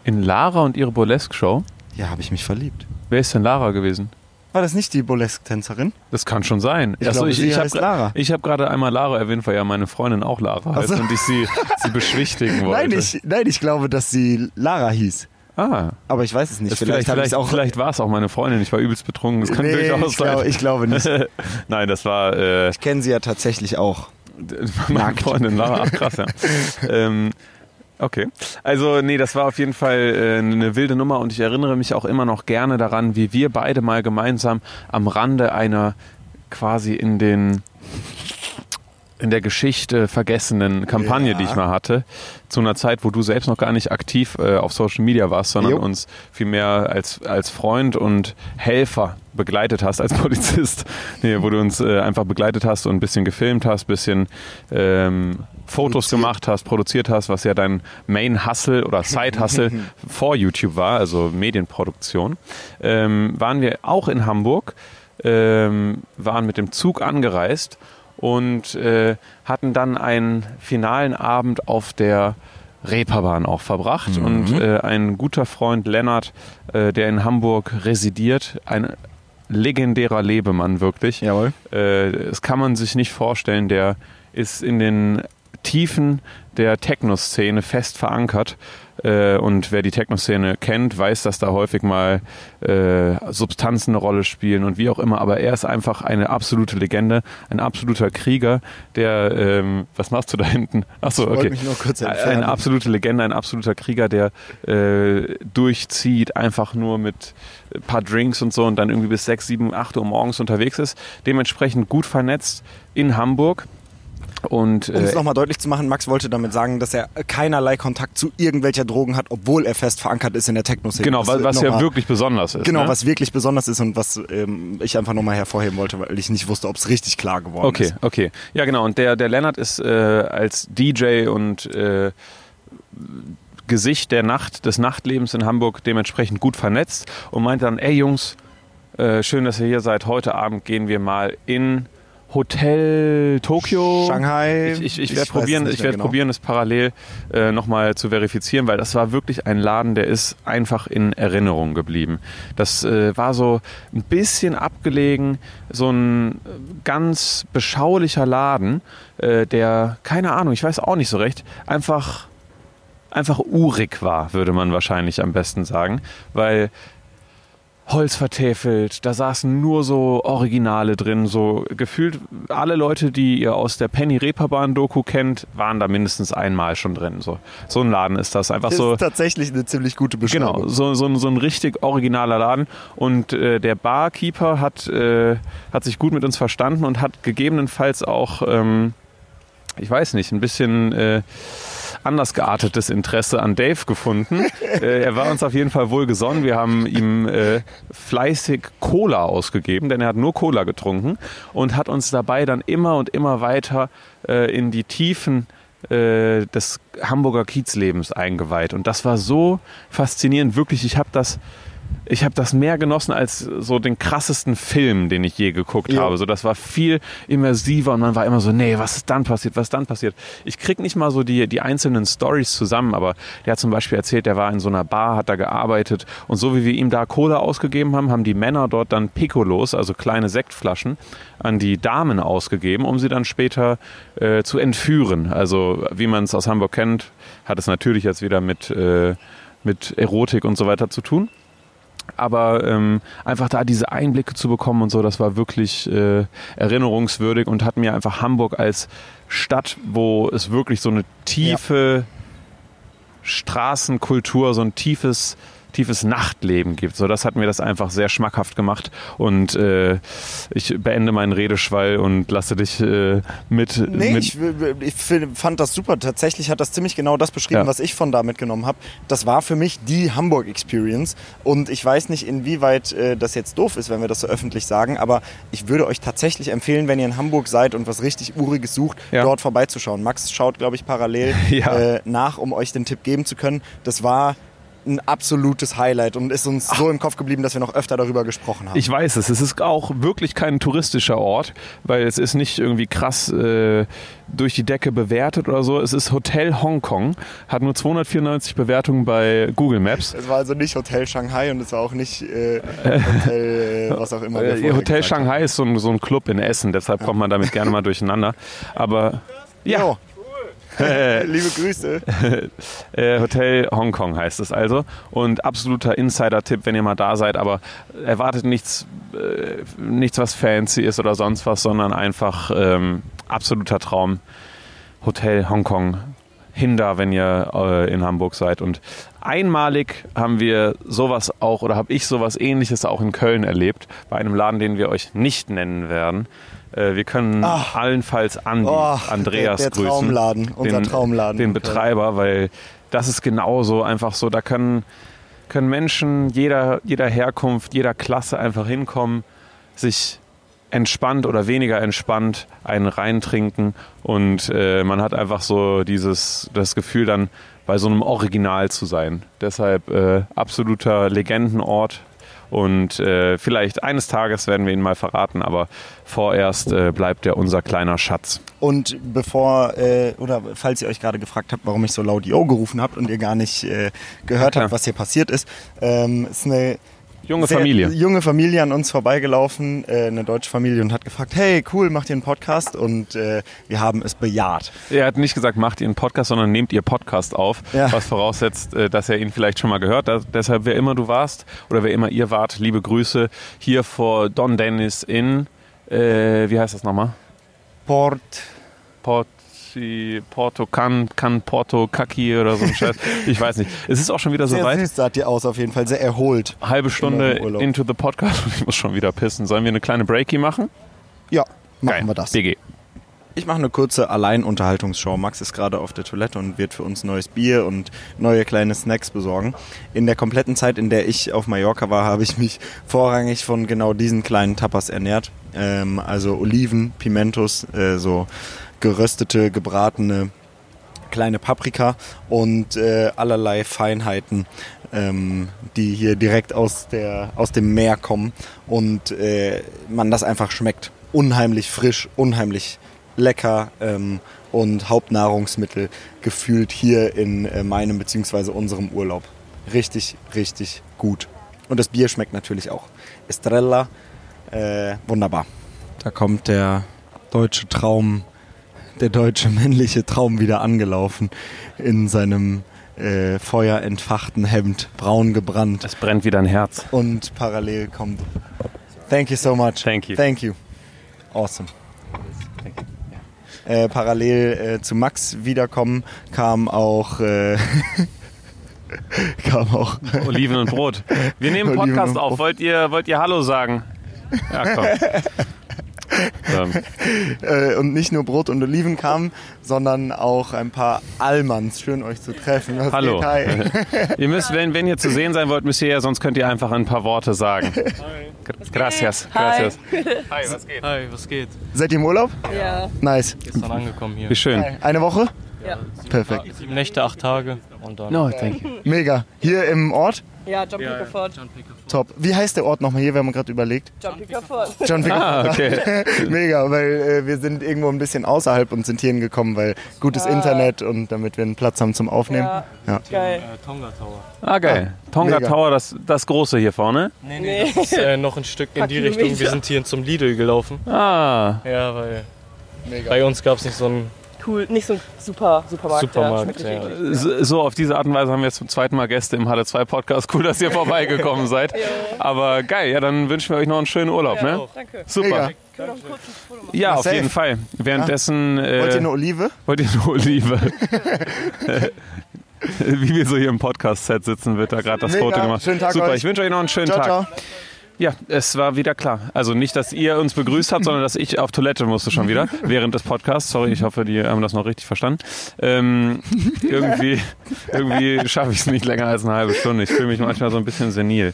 In Lara und ihre Burlesque-Show, Ja, habe ich mich verliebt. wer ist denn Lara gewesen? War das nicht die Burlesque-Tänzerin? Das kann schon sein. Ich hab, Lara. Ich habe gerade einmal Lara erwähnt, weil ja meine Freundin auch Lara heißt so. und ich sie, sie beschwichtigen wollte. Nein ich, nein, ich glaube, dass sie Lara hieß. Ah, Aber ich weiß es nicht. das vielleicht, vielleicht, auch. vielleicht war es auch meine Freundin. Ich war übelst betrunken. Das kann nee, durchaus ich, glaube, sein. ich glaube nicht. Nein, das war äh, Ich kenne sie ja tatsächlich auch. meine. Freundin Lara. Ach, krass, ja. ähm, okay. Also, nee, das war auf jeden Fall äh, eine wilde Nummer und ich erinnere mich auch immer noch gerne daran, wie wir beide mal gemeinsam am Rande einer quasi in den in der Geschichte vergessenen Kampagne, Ja. die ich mal hatte, zu einer Zeit, wo du selbst noch gar nicht aktiv äh, auf Social Media warst, sondern Jo. uns vielmehr als, als Freund und Helfer begleitet hast, als Polizist, nee, wo du uns äh, einfach begleitet hast und ein bisschen gefilmt hast, ein bisschen ähm, Fotos Produziert. gemacht hast, produziert hast, was ja dein Main Hustle oder Side Hustle vor YouTube war, also Medienproduktion, ähm, waren wir auch in Hamburg, ähm, waren mit dem Zug angereist und äh, hatten dann einen finalen Abend auf der Reeperbahn auch verbracht und äh, ein guter Freund Lennart, äh, der in Hamburg residiert, ein legendärer Lebemann wirklich. Jawohl. Äh, das kann man sich nicht vorstellen. Der ist in den Tiefen der Techno-Szene fest verankert. Äh, und wer die Techno-Szene kennt, weiß, dass da häufig mal äh, Substanzen eine Rolle spielen und wie auch immer. Aber er ist einfach eine absolute Legende, ein absoluter Krieger, der, ähm, was machst du da hinten? Achso, okay. mich nur kurz entfernen. Eine absolute Legende, ein absoluter Krieger, der äh, durchzieht, einfach nur mit ein paar Drinks und so und dann irgendwie bis 6, 7, 8 Uhr morgens unterwegs ist. Dementsprechend gut vernetzt in Hamburg. Und Um es äh, nochmal deutlich zu machen, Max wollte damit sagen, dass er keinerlei Kontakt zu irgendwelcher Drogen hat, obwohl er fest verankert ist in der Techno-Szene. genau, was, was ja nochmal- wirklich besonders ist. Genau, ne? was wirklich besonders ist und was ähm, ich einfach nochmal hervorheben wollte, weil ich nicht wusste, ob es richtig klar geworden Okay, ist. okay. Ja, genau. Und der, der Lennart ist äh, als DJ und äh, Gesicht der Nacht, des Nachtlebens in Hamburg dementsprechend gut vernetzt und meinte dann, ey Jungs, äh, schön, dass ihr hier seid. Heute Abend gehen wir mal in Hotel Tokio. Shanghai. Ich, ich, ich ich werde probieren, ich mehr werd genau. probieren, es parallel äh, nochmal zu verifizieren, weil das war wirklich ein Laden, der ist einfach in Erinnerung geblieben. Das äh, war so ein bisschen abgelegen, so ein äh, ganz beschaulicher Laden, äh, der, keine Ahnung, ich weiß auch nicht so recht, einfach, einfach urig war, würde man wahrscheinlich am besten sagen, weil Holz vertäfelt, da saßen nur so Originale drin, so gefühlt alle Leute, die ihr aus der Penny Reeperbahn Doku kennt, waren da mindestens einmal schon drin. So, so ein Laden ist das, einfach Das so. ist tatsächlich eine ziemlich gute Beschreibung. Genau, so, so, ein- so ein richtig originaler Laden. Und äh, der Barkeeper hat, äh, hat sich gut mit uns verstanden und hat gegebenenfalls auch, ähm, ich weiß nicht, ein bisschen äh, anders geartetes Interesse an Dave gefunden. äh, er war uns auf jeden Fall wohlgesonnen. Wir haben ihm äh, fleißig Cola ausgegeben, denn er hat nur Cola getrunken und hat uns dabei dann immer und immer weiter äh, in die Tiefen äh, des Hamburger Kiezlebens eingeweiht. Und das war so faszinierend, wirklich. Ich habe das ich habe das mehr genossen als so den krassesten Film, den ich je geguckt Ja. habe. So, das war viel immersiver und man war immer so, nee, was ist dann passiert, was ist dann passiert? Ich krieg nicht mal so die, die einzelnen Stories zusammen, aber der hat zum Beispiel erzählt, der war in so einer Bar, hat da gearbeitet und so wie wir ihm da Cola ausgegeben haben, haben die Männer dort dann Piccolos, also kleine Sektflaschen, an die Damen ausgegeben, um sie dann später äh, zu entführen. Also wie man es aus Hamburg kennt, hat es natürlich jetzt wieder mit, äh, mit Erotik und so weiter zu tun aber ähm, einfach da diese Einblicke zu bekommen und so, das war wirklich äh, erinnerungswürdig und hat mir einfach Hamburg als Stadt, wo es wirklich so eine tiefe Straßenkultur, so ein tiefes tiefes Nachtleben gibt. So, das hat mir das einfach sehr schmackhaft gemacht. Und äh, ich beende meinen Redeschwall und lasse dich äh, mit. Nee, mit ich, ich find- fand das super. Tatsächlich hat das ziemlich genau das beschrieben, Ja. was ich von da mitgenommen habe. Das war für mich die Hamburg-Experience. Und ich weiß nicht, inwieweit äh, das jetzt doof ist, wenn wir das so öffentlich sagen, aber ich würde euch tatsächlich empfehlen, wenn ihr in Hamburg seid und was richtig Uriges sucht, Ja. dort vorbeizuschauen. Max schaut, glaube ich, parallel Ja. äh, nach, um euch den Tipp geben zu können. Das war ein absolutes Highlight und ist uns so im Kopf geblieben, dass wir noch öfter darüber gesprochen haben. Ich weiß es. Es ist auch wirklich kein touristischer Ort, weil es ist nicht irgendwie krass äh, durch die Decke bewertet oder so. Es ist Hotel Hongkong, hat nur 294 Bewertungen bei Google Maps. es war also nicht Hotel Shanghai und es war auch nicht äh, Hotel, äh, was auch immer. Äh, Hotel. Shanghai ist so ein, so ein Club in Essen, deshalb kommt man damit gerne mal durcheinander. Aber ja, Jo. Liebe Grüße. Äh, Hotel Hongkong heißt es also. Und absoluter Insider-Tipp, wenn ihr mal da seid. Aber erwartet nichts, äh, nichts was fancy ist oder sonst was, sondern einfach ähm, absoluter Traum. Hotel Hongkong. Hinder, wenn ihr äh, in Hamburg seid. Und einmalig haben wir sowas auch, oder habe ich sowas ähnliches auch in Köln erlebt, bei einem Laden, den wir euch nicht nennen werden. Äh, wir können Ach. allenfalls Andi, Oh, Andreas der, der grüßen Traumladen, unser den, Traumladen. den Betreiber, weil das ist genauso einfach so. Da können, können Menschen jeder, jeder Herkunft, jeder Klasse einfach hinkommen, sich entspannt oder weniger entspannt einen reintrinken und äh, man hat einfach so dieses das Gefühl dann bei so einem Original zu sein. Deshalb äh, absoluter Legendenort und äh, vielleicht eines Tages werden wir ihn mal verraten, aber vorerst äh, bleibt er unser kleiner Schatz. Und bevor, äh, oder falls ihr euch gerade gefragt habt, warum ich so laut Yo gerufen habt und ihr gar nicht äh, gehört klar. habt, was hier passiert ist, ähm, ist eine Junge sehr Familie. junge Familie an uns vorbeigelaufen, äh, eine deutsche Familie und hat gefragt, hey, cool, macht ihr einen Podcast? Und äh, wir haben es bejaht. Er hat nicht gesagt, macht ihr einen Podcast, sondern nehmt ihr Podcast auf, Ja. was voraussetzt, äh, dass er ihn vielleicht schon mal gehört hat. Deshalb, wer immer du warst oder wer immer ihr wart, liebe Grüße hier vor Don Dennis in, äh, wie heißt das nochmal? Port, Porti, Porto Can, Can Porto Kaki oder so ein Scheiß. Ich weiß nicht. Es ist auch schon wieder sehr soweit. süß sah die aus auf jeden Fall, sehr erholt. Halbe Stunde into the Podcast und ich muss schon wieder pissen. Sollen wir eine kleine Breaky machen? Ja, machen Geil. wir das. BG. Ich mache eine kurze Alleinunterhaltungsshow. Max ist gerade auf der Toilette und wird für uns neues Bier und neue kleine Snacks besorgen. In der kompletten Zeit, in der ich auf Mallorca war, habe ich mich vorrangig von genau diesen kleinen Tapas ernährt. Ähm, also Oliven, Pimentos, äh, so geröstete, gebratene kleine Paprika und äh, allerlei Feinheiten, ähm, die hier direkt aus, der, aus dem Meer kommen und äh, man das einfach schmeckt. Unheimlich frisch, unheimlich lecker ähm, und Hauptnahrungsmittel gefühlt hier in äh, meinem bzw. unserem Urlaub. Richtig, richtig gut. Und das Bier schmeckt natürlich auch. Estrella, äh, wunderbar. Da kommt der deutsche Traum, der deutsche männliche Traum wieder angelaufen in seinem äh, feuerentfachten Hemd, braun gebrannt. Es brennt wieder ein Herz. Und parallel kommt. Thank you so much. Thank you. Thank you. Awesome. Äh, parallel äh, zu Max wiederkommen kam auch äh, kam auch Oliven und Brot. Wir nehmen Podcast auf. Wollt ihr, wollt ihr Hallo sagen? Ja, komm. Haben. äh, und nicht nur Brot und Oliven kamen, sondern auch ein paar Allmanns. Schön euch zu treffen. Was Hallo. Hi. ihr müsst, wenn, wenn ihr zu sehen sein wollt, müsst ihr ja, sonst könnt ihr einfach ein paar Worte sagen. Gracias. Gracias. Hi, was geht? Hi, was geht? Seid ihr im Urlaub? Ja. Nice. Gestern angekommen hier. Wie schön. Eine Woche? Ja. Perfekt. Sieben Nächte, acht Tage und dann. No, thank you. Mega. Hier im Ort? Ja, John Pickerford. Top. Wie heißt der Ort nochmal hier? Wir haben gerade überlegt. John Pickerford. John Pickford. Ah, okay. Mega, weil äh, wir sind irgendwo ein bisschen außerhalb und sind hierhin gekommen, weil gutes Internet und damit wir einen Platz haben zum Aufnehmen. Ja. Ja. Geil. Äh, Tonga Tower. Ah, geil. Tonga Mega. Tower, das, das große hier vorne. Nee, nee, das ist äh, noch ein Stück in die Richtung. Wir sind hier zum Lidl gelaufen. Ah, Ja, weil Mega. bei uns gab es nicht so einen Cool. Nicht so ein super Supermarkt. Supermarkt. Ja, Ja. so so auf diese Art und Weise haben wir jetzt zum zweiten Mal Gäste im Halle 2 Podcast. Cool, dass ihr vorbeigekommen seid. Aber geil, ja, dann wünschen wir euch noch einen schönen Urlaub, ne? gut. Danke. Super. Können wir noch? Ja, auf Safe. jeden Fall. Währenddessen. Äh, Wollt ihr eine Olive? wollt ihr eine Olive? Wie wir so hier im Podcast-Set sitzen, wird da gerade das Mega. Foto gemacht. Schönen Tag Super, euch. ich wünsche euch noch einen schönen Ciao, Tag. ciao. Ja, es war wieder klar. Also nicht, dass ihr uns begrüßt habt, sondern dass ich auf Toilette musste schon wieder während des Podcasts. Sorry, ich hoffe, die haben das noch richtig verstanden. Ähm, irgendwie irgendwie schaffe ich es nicht länger als eine halbe Stunde. Ich fühle mich manchmal so ein bisschen senil.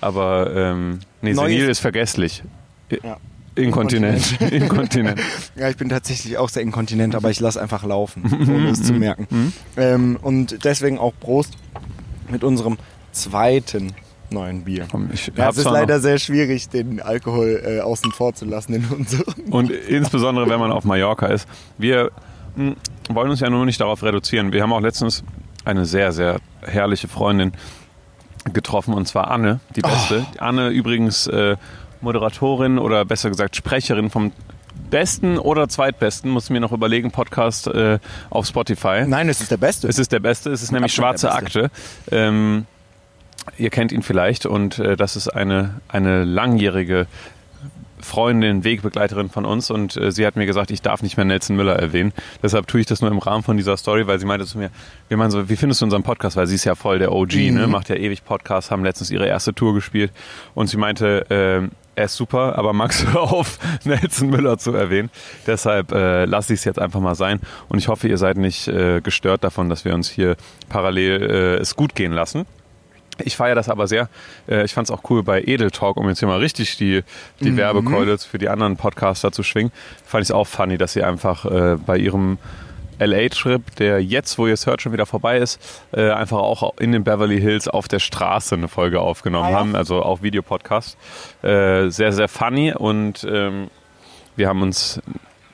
Aber ähm, nee, Neues- senil ist vergesslich. Ja. Inkontinent. Inkontinent. Ja, ich bin tatsächlich auch sehr inkontinent, aber ich lasse einfach laufen, ohne es zu merken. Ähm, und deswegen auch Prost mit unserem zweiten neuen Bier. Ich Ja, es ist leider sehr schwierig, den Alkohol äh, außen vor zu lassen in unserem. Und insbesondere, wenn man auf Mallorca ist. Wir mh, wollen uns ja nur nicht darauf reduzieren. Wir haben auch letztens eine sehr, sehr herrliche Freundin getroffen, und zwar Anne, die beste. Anne übrigens äh, Moderatorin oder besser gesagt Sprecherin vom besten oder zweitbesten, muss ich mir noch überlegen, Podcast äh, auf Spotify. Nein, es ist der beste. Es ist der beste, es ist nämlich Absolut Schwarze Akte. Ähm, ihr kennt ihn vielleicht und äh, das ist eine, eine langjährige Freundin, Wegbegleiterin von uns und äh, sie hat mir gesagt, ich darf nicht mehr Nelson Müller erwähnen. Deshalb tue ich das nur im Rahmen von dieser Story, weil sie meinte zu mir, wir meinen so, wie findest du unseren Podcast? Weil sie ist ja voll der OG, ne? macht ja ewig Podcasts, haben letztens ihre erste Tour gespielt und sie meinte, ähm, er ist super, aber magst du auf Nelson Müller zu erwähnen? Deshalb äh, lasse ich es jetzt einfach mal sein und ich hoffe, ihr seid nicht äh, gestört davon, dass wir uns hier parallel äh, es gut gehen lassen. Ich feiere das aber sehr. Äh, Ich fand es auch cool bei Edel Talk, um jetzt hier mal richtig die, die Werbekeule für die anderen Podcaster zu schwingen. Fand ich es auch funny, dass sie einfach äh, bei ihrem LA-Trip, der jetzt, wo ihr es hört, schon wieder vorbei ist, äh, einfach auch in den Beverly Hills auf der Straße eine Folge aufgenommen Ah, ja. haben, also auch Videopodcast. Äh, sehr, sehr funny und ähm, wir haben uns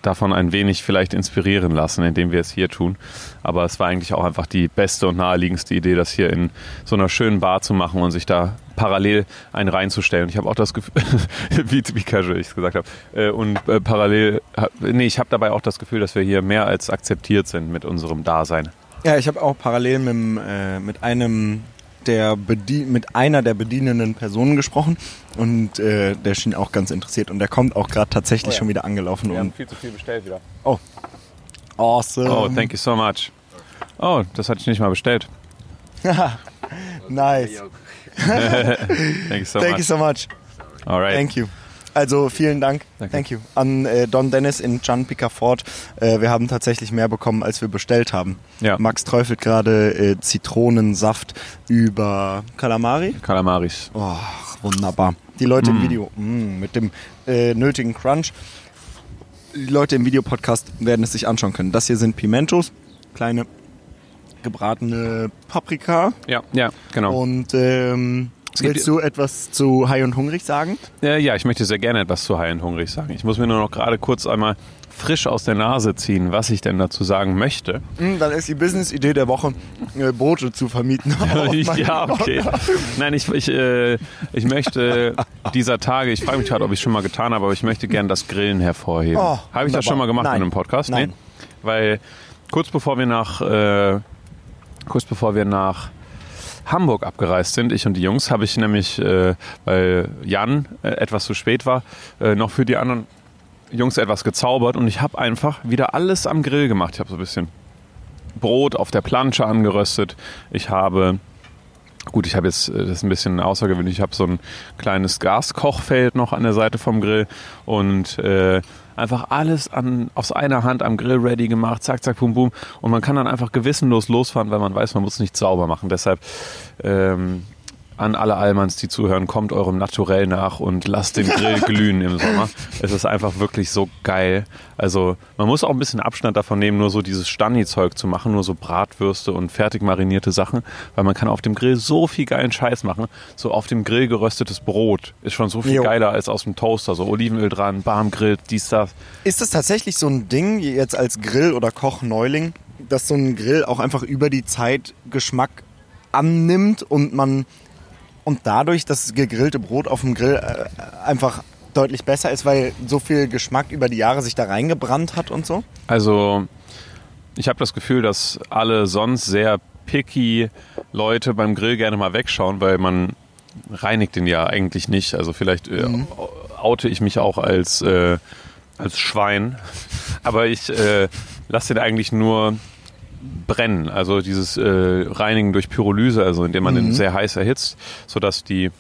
davon ein wenig vielleicht inspirieren lassen, indem wir es hier tun. Aber es war eigentlich auch einfach die beste und naheliegendste Idee, das hier in so einer schönen Bar zu machen und sich da parallel einen reinzustellen. Ich habe auch das Gefühl, wie, wie casual ich es gesagt habe, äh, und äh, parallel, nee, ich habe dabei auch das Gefühl, dass wir hier mehr als akzeptiert sind mit unserem Dasein. Ja, ich habe auch parallel mit, äh, mit einem der Bedien mit einer der bedienenden Personen gesprochen und äh, der schien auch ganz interessiert und der kommt auch gerade tatsächlich schon wieder angelaufen und viel zu viel bestellt wieder. awesome. Oh, thank you so much. Oh, das hatte ich nicht mal bestellt. nice. Thank you so Thank much. you so much. Alright. Thank you. Also vielen Dank. Danke. Thank you. An äh, Don Dennis in Can Picafort. Äh, wir haben tatsächlich mehr bekommen, als wir bestellt haben. Ja. Max träufelt gerade äh, Zitronensaft über Kalamari. Kalamaris. Oh, wunderbar. Die Leute im Video mm, mit dem äh, nötigen Crunch. Die Leute im Videopodcast werden es sich anschauen können. Das hier sind Pimentos, kleine gebratene Paprika. Ja, ja, genau. Und ähm, willst du etwas zu High und Hungrig sagen? Äh, ja, ich möchte sehr gerne etwas zu High and Hungrig sagen. Ich muss mir nur noch gerade kurz einmal frisch aus der Nase ziehen, was ich denn dazu sagen möchte. Hm, dann ist die Business-Idee der Woche, äh, Boote zu vermieten. auf ja, okay. Nein, ich, ich, äh, ich möchte dieser Tage, ich frage mich gerade, ob ich es schon mal getan habe, aber ich möchte gerne das Grillen hervorheben. Oh, habe ich das schon mal gemacht Nein. in einem Podcast? Nein. Nee? Weil kurz bevor wir nach, äh, kurz bevor wir nach Hamburg abgereist sind, ich und die Jungs, habe ich nämlich, äh, weil Jan äh, etwas zu spät war, äh, noch für die anderen Jungs etwas gezaubert und ich habe einfach wieder alles am Grill gemacht. Ich habe so ein bisschen Brot auf der Plansche angeröstet. Ich habe, gut, ich habe jetzt, äh, das ist ein bisschen außergewöhnlich, ich habe so ein kleines Gaskochfeld noch an der Seite vom Grill und äh, einfach alles an, aus einer Hand am Grill ready gemacht, zack, zack, bum, bum. Und man kann dann einfach gewissenlos losfahren, weil man weiß, man muss nicht sauber machen. Deshalb ähm, an alle Allmanns, die zuhören, kommt eurem Naturell nach und lasst den Grill glühen im Sommer. Es ist einfach wirklich so geil. Also man muss auch ein bisschen Abstand davon nehmen, nur so dieses Stani-Zeug zu machen, nur so Bratwürste und fertig marinierte Sachen, weil man kann auf dem Grill so viel geilen Scheiß machen. So auf dem Grill geröstetes Brot ist schon so viel Jo. geiler als aus dem Toaster. So Olivenöl dran, Barm Grill, dies, das. Ist es tatsächlich so ein Ding, jetzt als Grill- oder Koch-Neuling, dass so ein Grill auch einfach über die Zeit Geschmack annimmt und man und dadurch das gegrillte Brot auf dem Grill äh, einfach deutlich besser ist, weil so viel Geschmack über die Jahre sich da reingebrannt hat und so? Also ich habe das Gefühl, dass alle sonst sehr picky Leute beim Grill gerne mal wegschauen, weil man reinigt den ja eigentlich nicht. Also vielleicht äh, oute ich mich auch als, äh, als Schwein, aber ich äh, lasse den eigentlich nur brennen. Also dieses äh, Reinigen durch Pyrolyse, also indem man den sehr heiß erhitzt, sodass die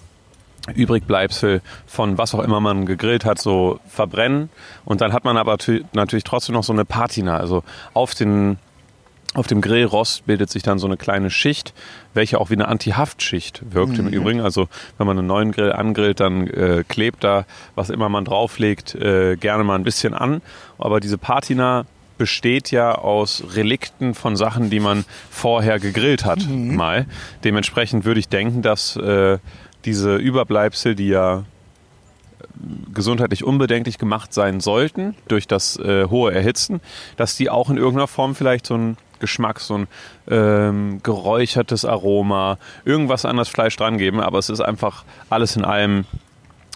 Übrigbleibsel von was auch immer man gegrillt hat, so verbrennen. Und dann hat man aber tü- natürlich trotzdem noch so eine Patina. Also auf, den, auf dem Grillrost bildet sich dann so eine kleine Schicht, welche auch wie eine Anti-Haftschicht wirkt im Übrigen. Also wenn man einen neuen Grill angrillt, dann äh, klebt da, was immer man drauflegt, äh, gerne mal ein bisschen an. Aber diese Patina besteht ja aus Relikten von Sachen, die man vorher gegrillt hat, mal. Dementsprechend würde ich denken, dass äh, diese Überbleibsel, die ja äh, gesundheitlich unbedenklich gemacht sein sollten durch das äh, hohe Erhitzen, dass die auch in irgendeiner Form vielleicht so einen Geschmack, so ein ähm, geräuchertes Aroma, irgendwas an das Fleisch dran geben. Aber es ist einfach alles in allem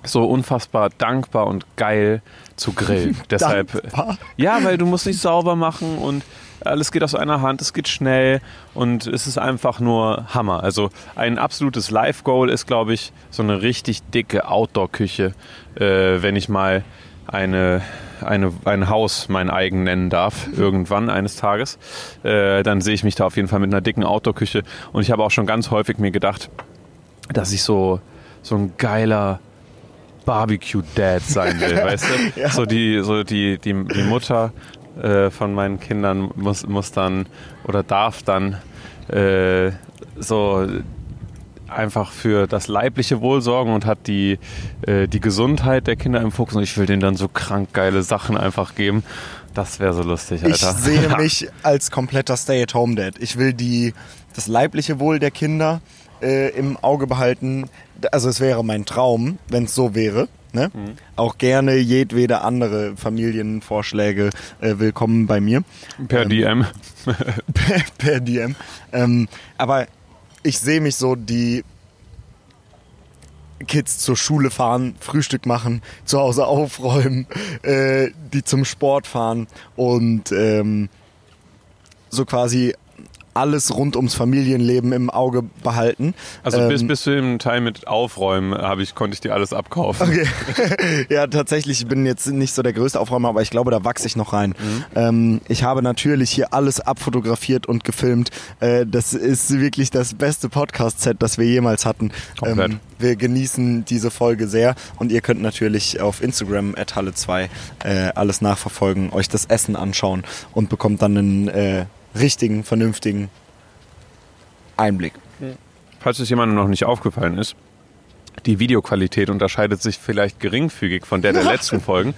so unfassbar dankbar und geil zu grillen. Deshalb, Dankbar? ja, weil du musst nicht sauber machen und alles geht aus einer Hand, es geht schnell und es ist einfach nur Hammer. Also ein absolutes Live-Goal ist, glaube ich, so eine richtig dicke Outdoor-Küche, äh, wenn ich mal eine, eine, ein Haus mein eigen nennen darf, irgendwann eines Tages, äh, dann sehe ich mich da auf jeden Fall mit einer dicken Outdoor-Küche. Und ich habe auch schon ganz häufig mir gedacht, dass ich so, so ein geiler Barbecue-Dad sein will, weißt du? So die, so die, die, die Mutter äh, von meinen Kindern muss, muss dann oder darf dann äh, so einfach für das leibliche Wohl sorgen und hat die, äh, die Gesundheit der Kinder im Fokus und ich will denen dann so krank geile Sachen einfach geben. Das wäre so lustig, Ich Alter. sehe mich als kompletter Stay-at-home-Dad. Ich will die, das leibliche Wohl der Kinder äh, im Auge behalten. Also es wäre mein Traum, wenn es so wäre. Ne? Auch gerne jedwede andere Familienvorschläge äh, willkommen bei mir per DM. per, per DM. Ähm, aber ich sehe mich so, die Kids zur Schule fahren, Frühstück machen, zu Hause aufräumen, äh, die zum Sport fahren und ähm, so quasi alles rund ums Familienleben im Auge behalten. Also bis, Ähm, bis zu dem Teil mit Aufräumen habe ich, konnte ich dir alles abkaufen. Okay. ja, tatsächlich, ich bin jetzt nicht so der größte Aufräumer, aber ich glaube, da wachse ich noch rein. Ähm, ich habe natürlich hier alles abfotografiert und gefilmt. Äh, das ist wirklich das beste Podcast-Set, das wir jemals hatten. Komplett. Ähm, wir genießen diese Folge sehr und ihr könnt natürlich auf Instagram at Halle2 äh, alles nachverfolgen, euch das Essen anschauen und bekommt dann einen äh, richtigen, vernünftigen Einblick. Falls es jemandem noch nicht aufgefallen ist, die Videoqualität unterscheidet sich vielleicht geringfügig von der der letzten Folgen.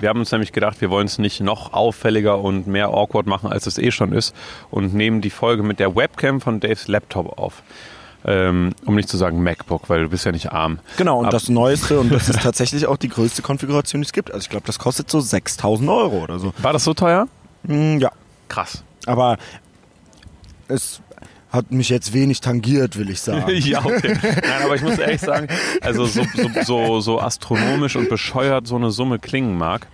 Wir haben uns nämlich gedacht, wir wollen es nicht noch auffälliger und mehr awkward machen, als es eh schon ist und nehmen die Folge mit der Webcam von Daves Laptop auf. Ähm, um nicht zu sagen MacBook, weil du bist ja nicht arm. Genau, und Ab- das Neueste, und das ist tatsächlich auch die größte Konfiguration, die es gibt. Also ich glaube, das kostet so 6000 Euro oder so. War das so teuer? Hm, ja, Krass. Aber es hat mich jetzt wenig tangiert, will ich sagen. ja, okay. Nein, aber ich muss ehrlich sagen, also so, so, so, so astronomisch und bescheuert so eine Summe klingen mag.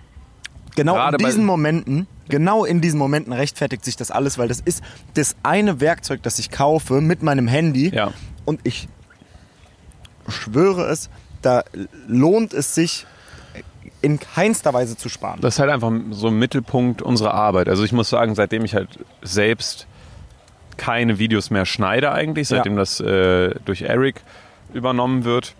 Genau Gerade in diesen Momenten, genau in diesen Momenten rechtfertigt sich das alles, weil das ist das eine Werkzeug, das ich kaufe mit meinem Handy. Ja. Und ich schwöre es, da lohnt es sich in keinster Weise zu sparen. Das ist halt einfach so ein Mittelpunkt unserer Arbeit. Also ich muss sagen, seitdem ich halt selbst keine Videos mehr schneide eigentlich, seitdem Ja. das äh, durch Eric übernommen wird,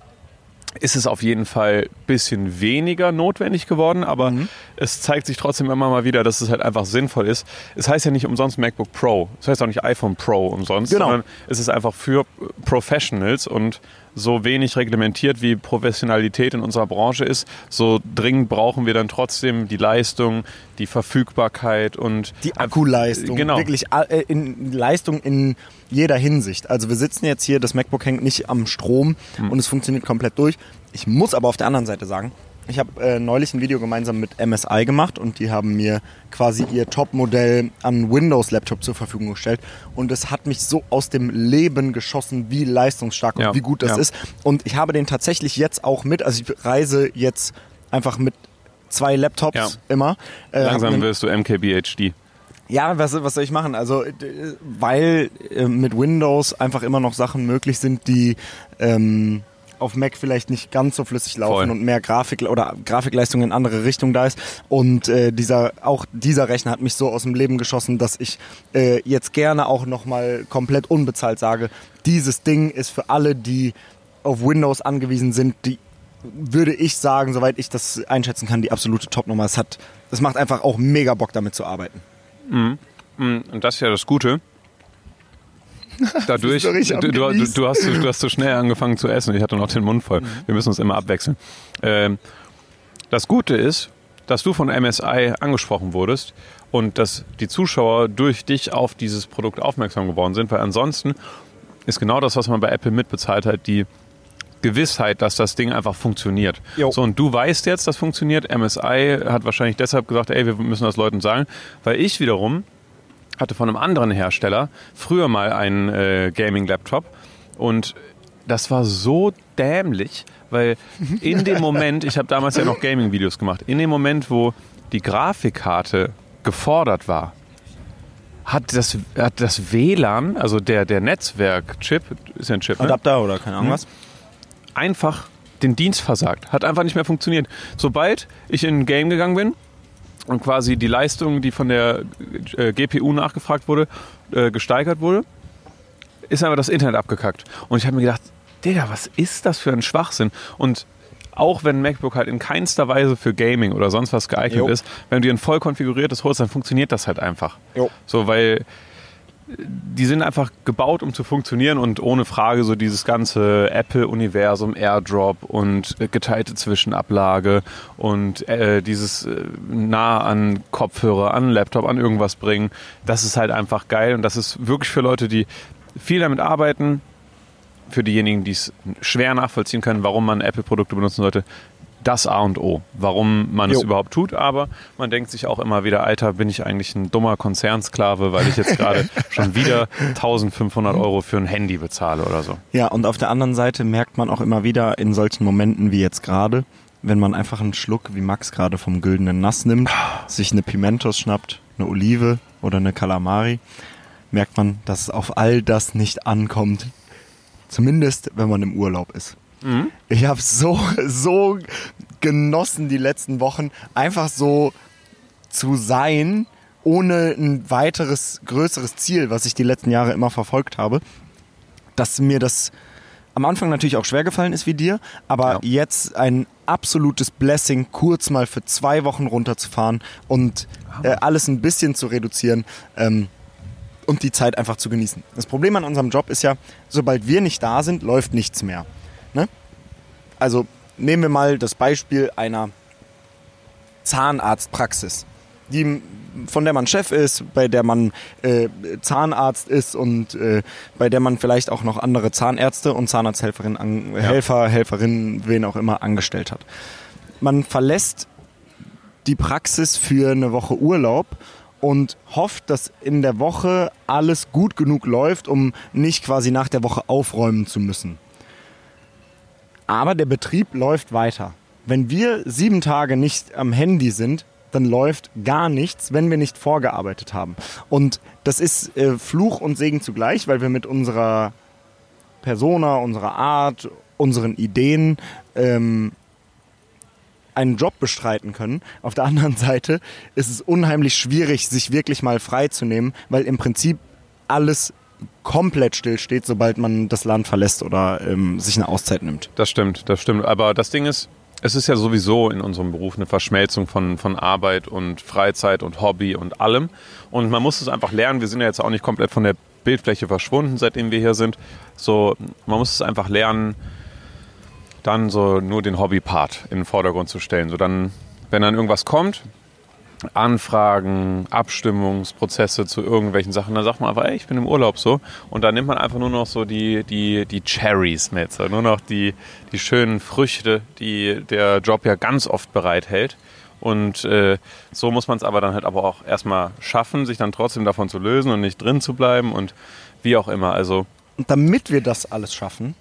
ist es auf jeden Fall ein bisschen weniger notwendig geworden, aber Mhm. es zeigt sich trotzdem immer mal wieder, dass es halt einfach sinnvoll ist. Es heißt ja nicht umsonst MacBook Pro, es heißt auch nicht iPhone Pro umsonst, Genau. sondern es ist einfach für Professionals und so wenig reglementiert wie Professionalität in unserer Branche ist, so dringend brauchen wir dann trotzdem die Leistung, die Verfügbarkeit und Die Akkuleistung. Genau. Wirklich äh, in Leistung in jeder Hinsicht. Also wir sitzen jetzt hier, das MacBook hängt nicht am Strom Hm. und es funktioniert komplett durch. Ich muss aber auf der anderen Seite sagen, ich habe äh, neulich ein Video gemeinsam mit MSI gemacht und die haben mir quasi ihr Top-Modell an Windows-Laptop zur Verfügung gestellt. Und es hat mich so aus dem Leben geschossen, wie leistungsstark Ja, und wie gut das ja. ist. Und ich habe den tatsächlich jetzt auch mit, also ich reise jetzt einfach mit zwei Laptops Ja. immer. Äh, langsam wirst du MKBHD. ja, was, was soll ich machen? Also, d- weil äh, mit Windows einfach immer noch Sachen möglich sind, die ähm, auf Mac vielleicht nicht ganz so flüssig laufen Voll. und mehr Grafik oder Grafikleistung in andere Richtung da ist. Und äh, dieser auch dieser Rechner hat mich so aus dem Leben geschossen, dass ich äh, jetzt gerne auch nochmal komplett unbezahlt sage, dieses Ding ist für alle, die auf Windows angewiesen sind, die würde ich sagen, soweit ich das einschätzen kann, die absolute Topnummer. Es hat, es macht einfach auch mega Bock damit zu arbeiten. Mm, Und das ist ja das Gute. Dadurch, du du, du, hast, du hast so schnell angefangen zu essen. Ich hatte noch den Mund voll. Wir müssen uns immer abwechseln. Ähm, das Gute ist, dass du von MSI angesprochen wurdest und dass die Zuschauer durch dich auf dieses Produkt aufmerksam geworden sind, weil ansonsten ist genau das, was man bei Apple mitbezahlt hat, die Gewissheit, dass das Ding einfach funktioniert. Jo. So, und du weißt jetzt, das funktioniert. MSI hat wahrscheinlich deshalb gesagt, ey, wir müssen das Leuten sagen, weil ich wiederum hatte von einem anderen Hersteller früher mal einen äh, Gaming-Laptop und das war so dämlich, weil in dem Moment, ich habe damals ja noch Gaming-Videos gemacht, in dem Moment, wo die Grafikkarte gefordert war, hat das, hat das WLAN, also der, der Netzwerk-Chip, ist ja ein Chip, ne? Adapter oder keine Ahnung was. einfach den Dienst versagt. Hat einfach nicht mehr funktioniert. Sobald ich in ein Game gegangen bin und quasi die Leistung, die von der äh, GPU nachgefragt wurde, äh, gesteigert wurde, ist einfach das Internet abgekackt. Und ich habe mir gedacht, Digga, was ist das für ein Schwachsinn? Und auch wenn MacBook halt in keinster Weise für Gaming oder sonst was geeignet Jo. ist, wenn du dir ein voll konfiguriertes holst, dann funktioniert das halt einfach. Jo. So, weil die sind einfach gebaut, um zu funktionieren und ohne Frage so dieses ganze Apple-Universum, AirDrop und äh, geteilte Zwischenablage und äh, dieses äh, nah an Kopfhörer, an Laptop, an irgendwas bringen, das ist halt einfach geil und das ist wirklich für Leute, die viel damit arbeiten, für diejenigen, die es schwer nachvollziehen können, warum man Apple-Produkte benutzen sollte, das A und O, warum man es Jo. überhaupt tut. Aber man denkt sich auch immer wieder, Alter, bin ich eigentlich ein dummer Konzernsklave, weil ich jetzt gerade schon wieder 1500 Euro für ein Handy bezahle oder so. Ja, und auf der anderen Seite merkt man auch immer wieder in solchen Momenten wie jetzt gerade, wenn man einfach einen Schluck, wie Max gerade vom güldenen Nass nimmt, sich eine Pimentos schnappt, eine Olive oder eine Calamari, merkt man, dass es auf all das nicht ankommt. Zumindest, wenn man im Urlaub ist. Ich habe so, so genossen die letzten Wochen, einfach so zu sein, ohne ein weiteres, größeres Ziel, was ich die letzten Jahre immer verfolgt habe, dass mir das am Anfang natürlich auch schwer gefallen ist wie dir, aber Ja. jetzt ein absolutes Blessing, kurz mal für zwei Wochen runterzufahren und äh, alles ein bisschen zu reduzieren ähm, und die Zeit einfach zu genießen. Das Problem an unserem Job ist ja, sobald wir nicht da sind, läuft nichts mehr. Ne? Also nehmen wir mal das Beispiel einer Zahnarztpraxis, die, von der man Chef ist, bei der man äh, Zahnarzt ist und äh, bei der man vielleicht auch noch andere Zahnärzte und Zahnarzthelferinnen, an, Helfer, Helferinnen, wen auch immer angestellt hat. Man verlässt die Praxis für eine Woche Urlaub und hofft, dass in der Woche alles gut genug läuft, um nicht quasi nach der Woche aufräumen zu müssen. Aber der Betrieb läuft weiter. Wenn wir sieben Tage nicht am Handy sind, dann läuft gar nichts, wenn wir nicht vorgearbeitet haben. Und das ist äh, Fluch und Segen zugleich, weil wir mit unserer Persona, unserer Art, unseren Ideen ähm, einen Job bestreiten können. Auf der anderen Seite ist es unheimlich schwierig, sich wirklich mal freizunehmen, weil im Prinzip alles komplett stillsteht, sobald man das Land verlässt oder ähm, sich eine Auszeit nimmt. Das stimmt, das stimmt. Aber das Ding ist, es ist ja sowieso in unserem Beruf eine Verschmelzung von, von Arbeit und Freizeit und Hobby und allem. Und man muss es einfach lernen. Wir sind ja jetzt auch nicht komplett von der Bildfläche verschwunden, seitdem wir hier sind. So, man muss es einfach lernen, dann so nur den Hobby-Part in den Vordergrund zu stellen. So dann, wenn dann irgendwas kommt, Anfragen, Abstimmungsprozesse zu irgendwelchen Sachen, dann sagt man einfach, ey, ich bin im Urlaub so. Und dann nimmt man einfach nur noch so die, die, die Cherries mit, so nur noch die, die schönen Früchte, die der Job ja ganz oft bereithält. Und äh, so muss man es aber dann halt aber auch erstmal schaffen, sich dann trotzdem davon zu lösen und nicht drin zu bleiben und wie auch immer. Also Und damit wir das alles schaffen,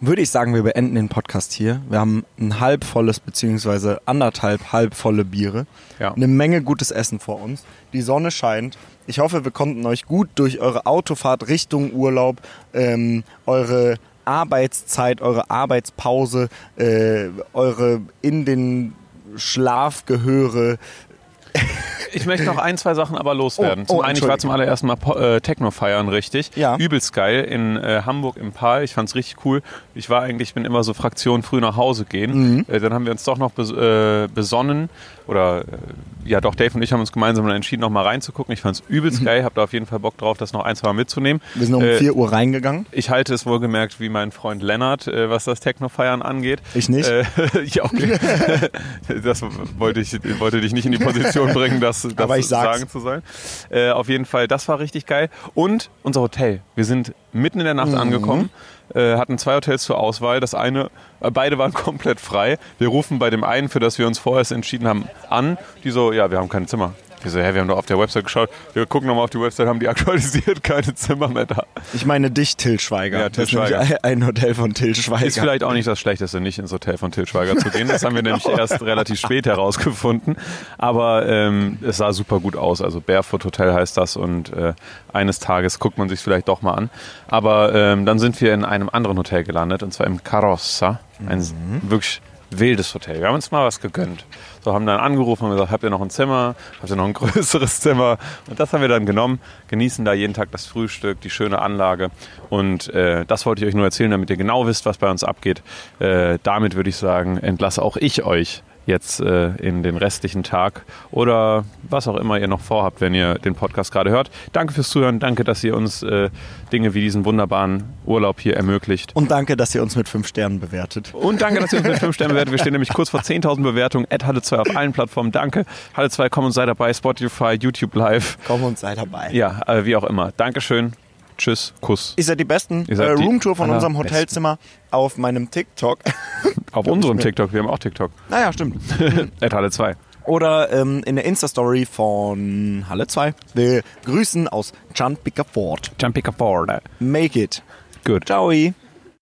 würde ich sagen, wir beenden den Podcast hier. Wir haben ein halb volles beziehungsweise anderthalb halb volle Biere. Ja. Eine Menge gutes Essen vor uns. Die Sonne scheint. Ich hoffe, wir konnten euch gut durch eure Autofahrt Richtung Urlaub, ähm, eure Arbeitszeit, eure Arbeitspause, äh, eure in den Schlafgehöre Ich möchte noch ein, zwei Sachen aber loswerden. Oh, oh, zum einen, ich war zum allerersten Mal äh, Techno feiern, richtig. Ja. Übelst geil in äh, Hamburg im Pal. Ich fand's richtig cool. Ich war eigentlich, bin immer so Fraktion früh nach Hause gehen. Mhm. Äh, dann haben wir uns doch noch bes äh, besonnen. Oder, äh, ja doch, Dave und ich haben uns gemeinsam dann entschieden, noch mal reinzugucken. Ich fand's Mhm. übelst geil. Hab da auf jeden Fall Bock drauf, das noch ein, zwei Mal mitzunehmen. Wir sind um Äh, 4 Uhr reingegangen. Ich halte es wohlgemerkt wie mein Freund Lennart, äh, was das Techno-Feiern angeht. Ich nicht. Äh, ja, okay. das wollte ich wollte dich nicht in die Position bringen, das, das Aber ich sag's. sagen zu sein. Äh, auf jeden Fall, das war richtig geil. Und unser Hotel. Wir sind mitten in der Mhm. Nacht angekommen, äh, hatten zwei Hotels zur Auswahl. Das eine, äh, beide waren komplett frei. Wir rufen bei dem einen, für das wir uns vorerst entschieden haben, an. Die so, ja, wir haben kein Zimmer. Wir so, hä, wir haben doch auf der Website geschaut. Wir gucken nochmal auf die Website, haben die aktualisiert, keine Zimmer mehr da. Ich meine dich, Till Schweiger. Ja, Till Schweiger. ein Hotel von Till Schweiger. Ist vielleicht auch nicht das Schlechteste, nicht ins Hotel von Til Schweiger zu gehen. Das haben wir nämlich erst relativ spät herausgefunden. Aber ähm, es sah super gut aus. Also Barefoot Hotel heißt das und äh, eines Tages guckt man sich vielleicht doch mal an. Aber ähm, dann sind wir in einem anderen Hotel gelandet und zwar im Carrozza. Ein wirklich wildes Hotel. Wir haben uns mal was gegönnt. So haben dann angerufen und gesagt, habt ihr noch ein Zimmer? Habt ihr noch ein größeres Zimmer? Und das haben wir dann genommen, genießen da jeden Tag das Frühstück, die schöne Anlage. Und äh, das wollte ich euch nur erzählen, damit ihr genau wisst, was bei uns abgeht. Äh, damit würde ich sagen, entlasse auch ich euch jetzt äh, in den restlichen Tag oder was auch immer ihr noch vorhabt, wenn ihr den Podcast gerade hört. Danke fürs Zuhören, danke, dass ihr uns äh, Dinge wie diesen wunderbaren Urlaub hier ermöglicht. Und danke, dass ihr uns mit fünf Sternen bewertet. Und danke, dass ihr uns mit 5 Sternen bewertet. Wir stehen nämlich kurz vor 10.000 Bewertungen. At Halle 2 auf allen Plattformen. Danke. Halle 2, komm und sei dabei. Spotify, YouTube Live. Komm und sei dabei. Ja, äh, wie auch immer. Dankeschön. Tschüss. Kuss. Ihr seid die Besten. Ihr seid äh, die Roomtour von unserem. Hotelzimmer auf meinem TikTok. Auf unserem TikTok. Wir haben auch TikTok. naja, stimmt. At Halle 2. Oder ähm, in der Insta-Story von Halle 2. Wir grüßen aus Chan Ford. Jumping aboard. Make it. Good. Ciao.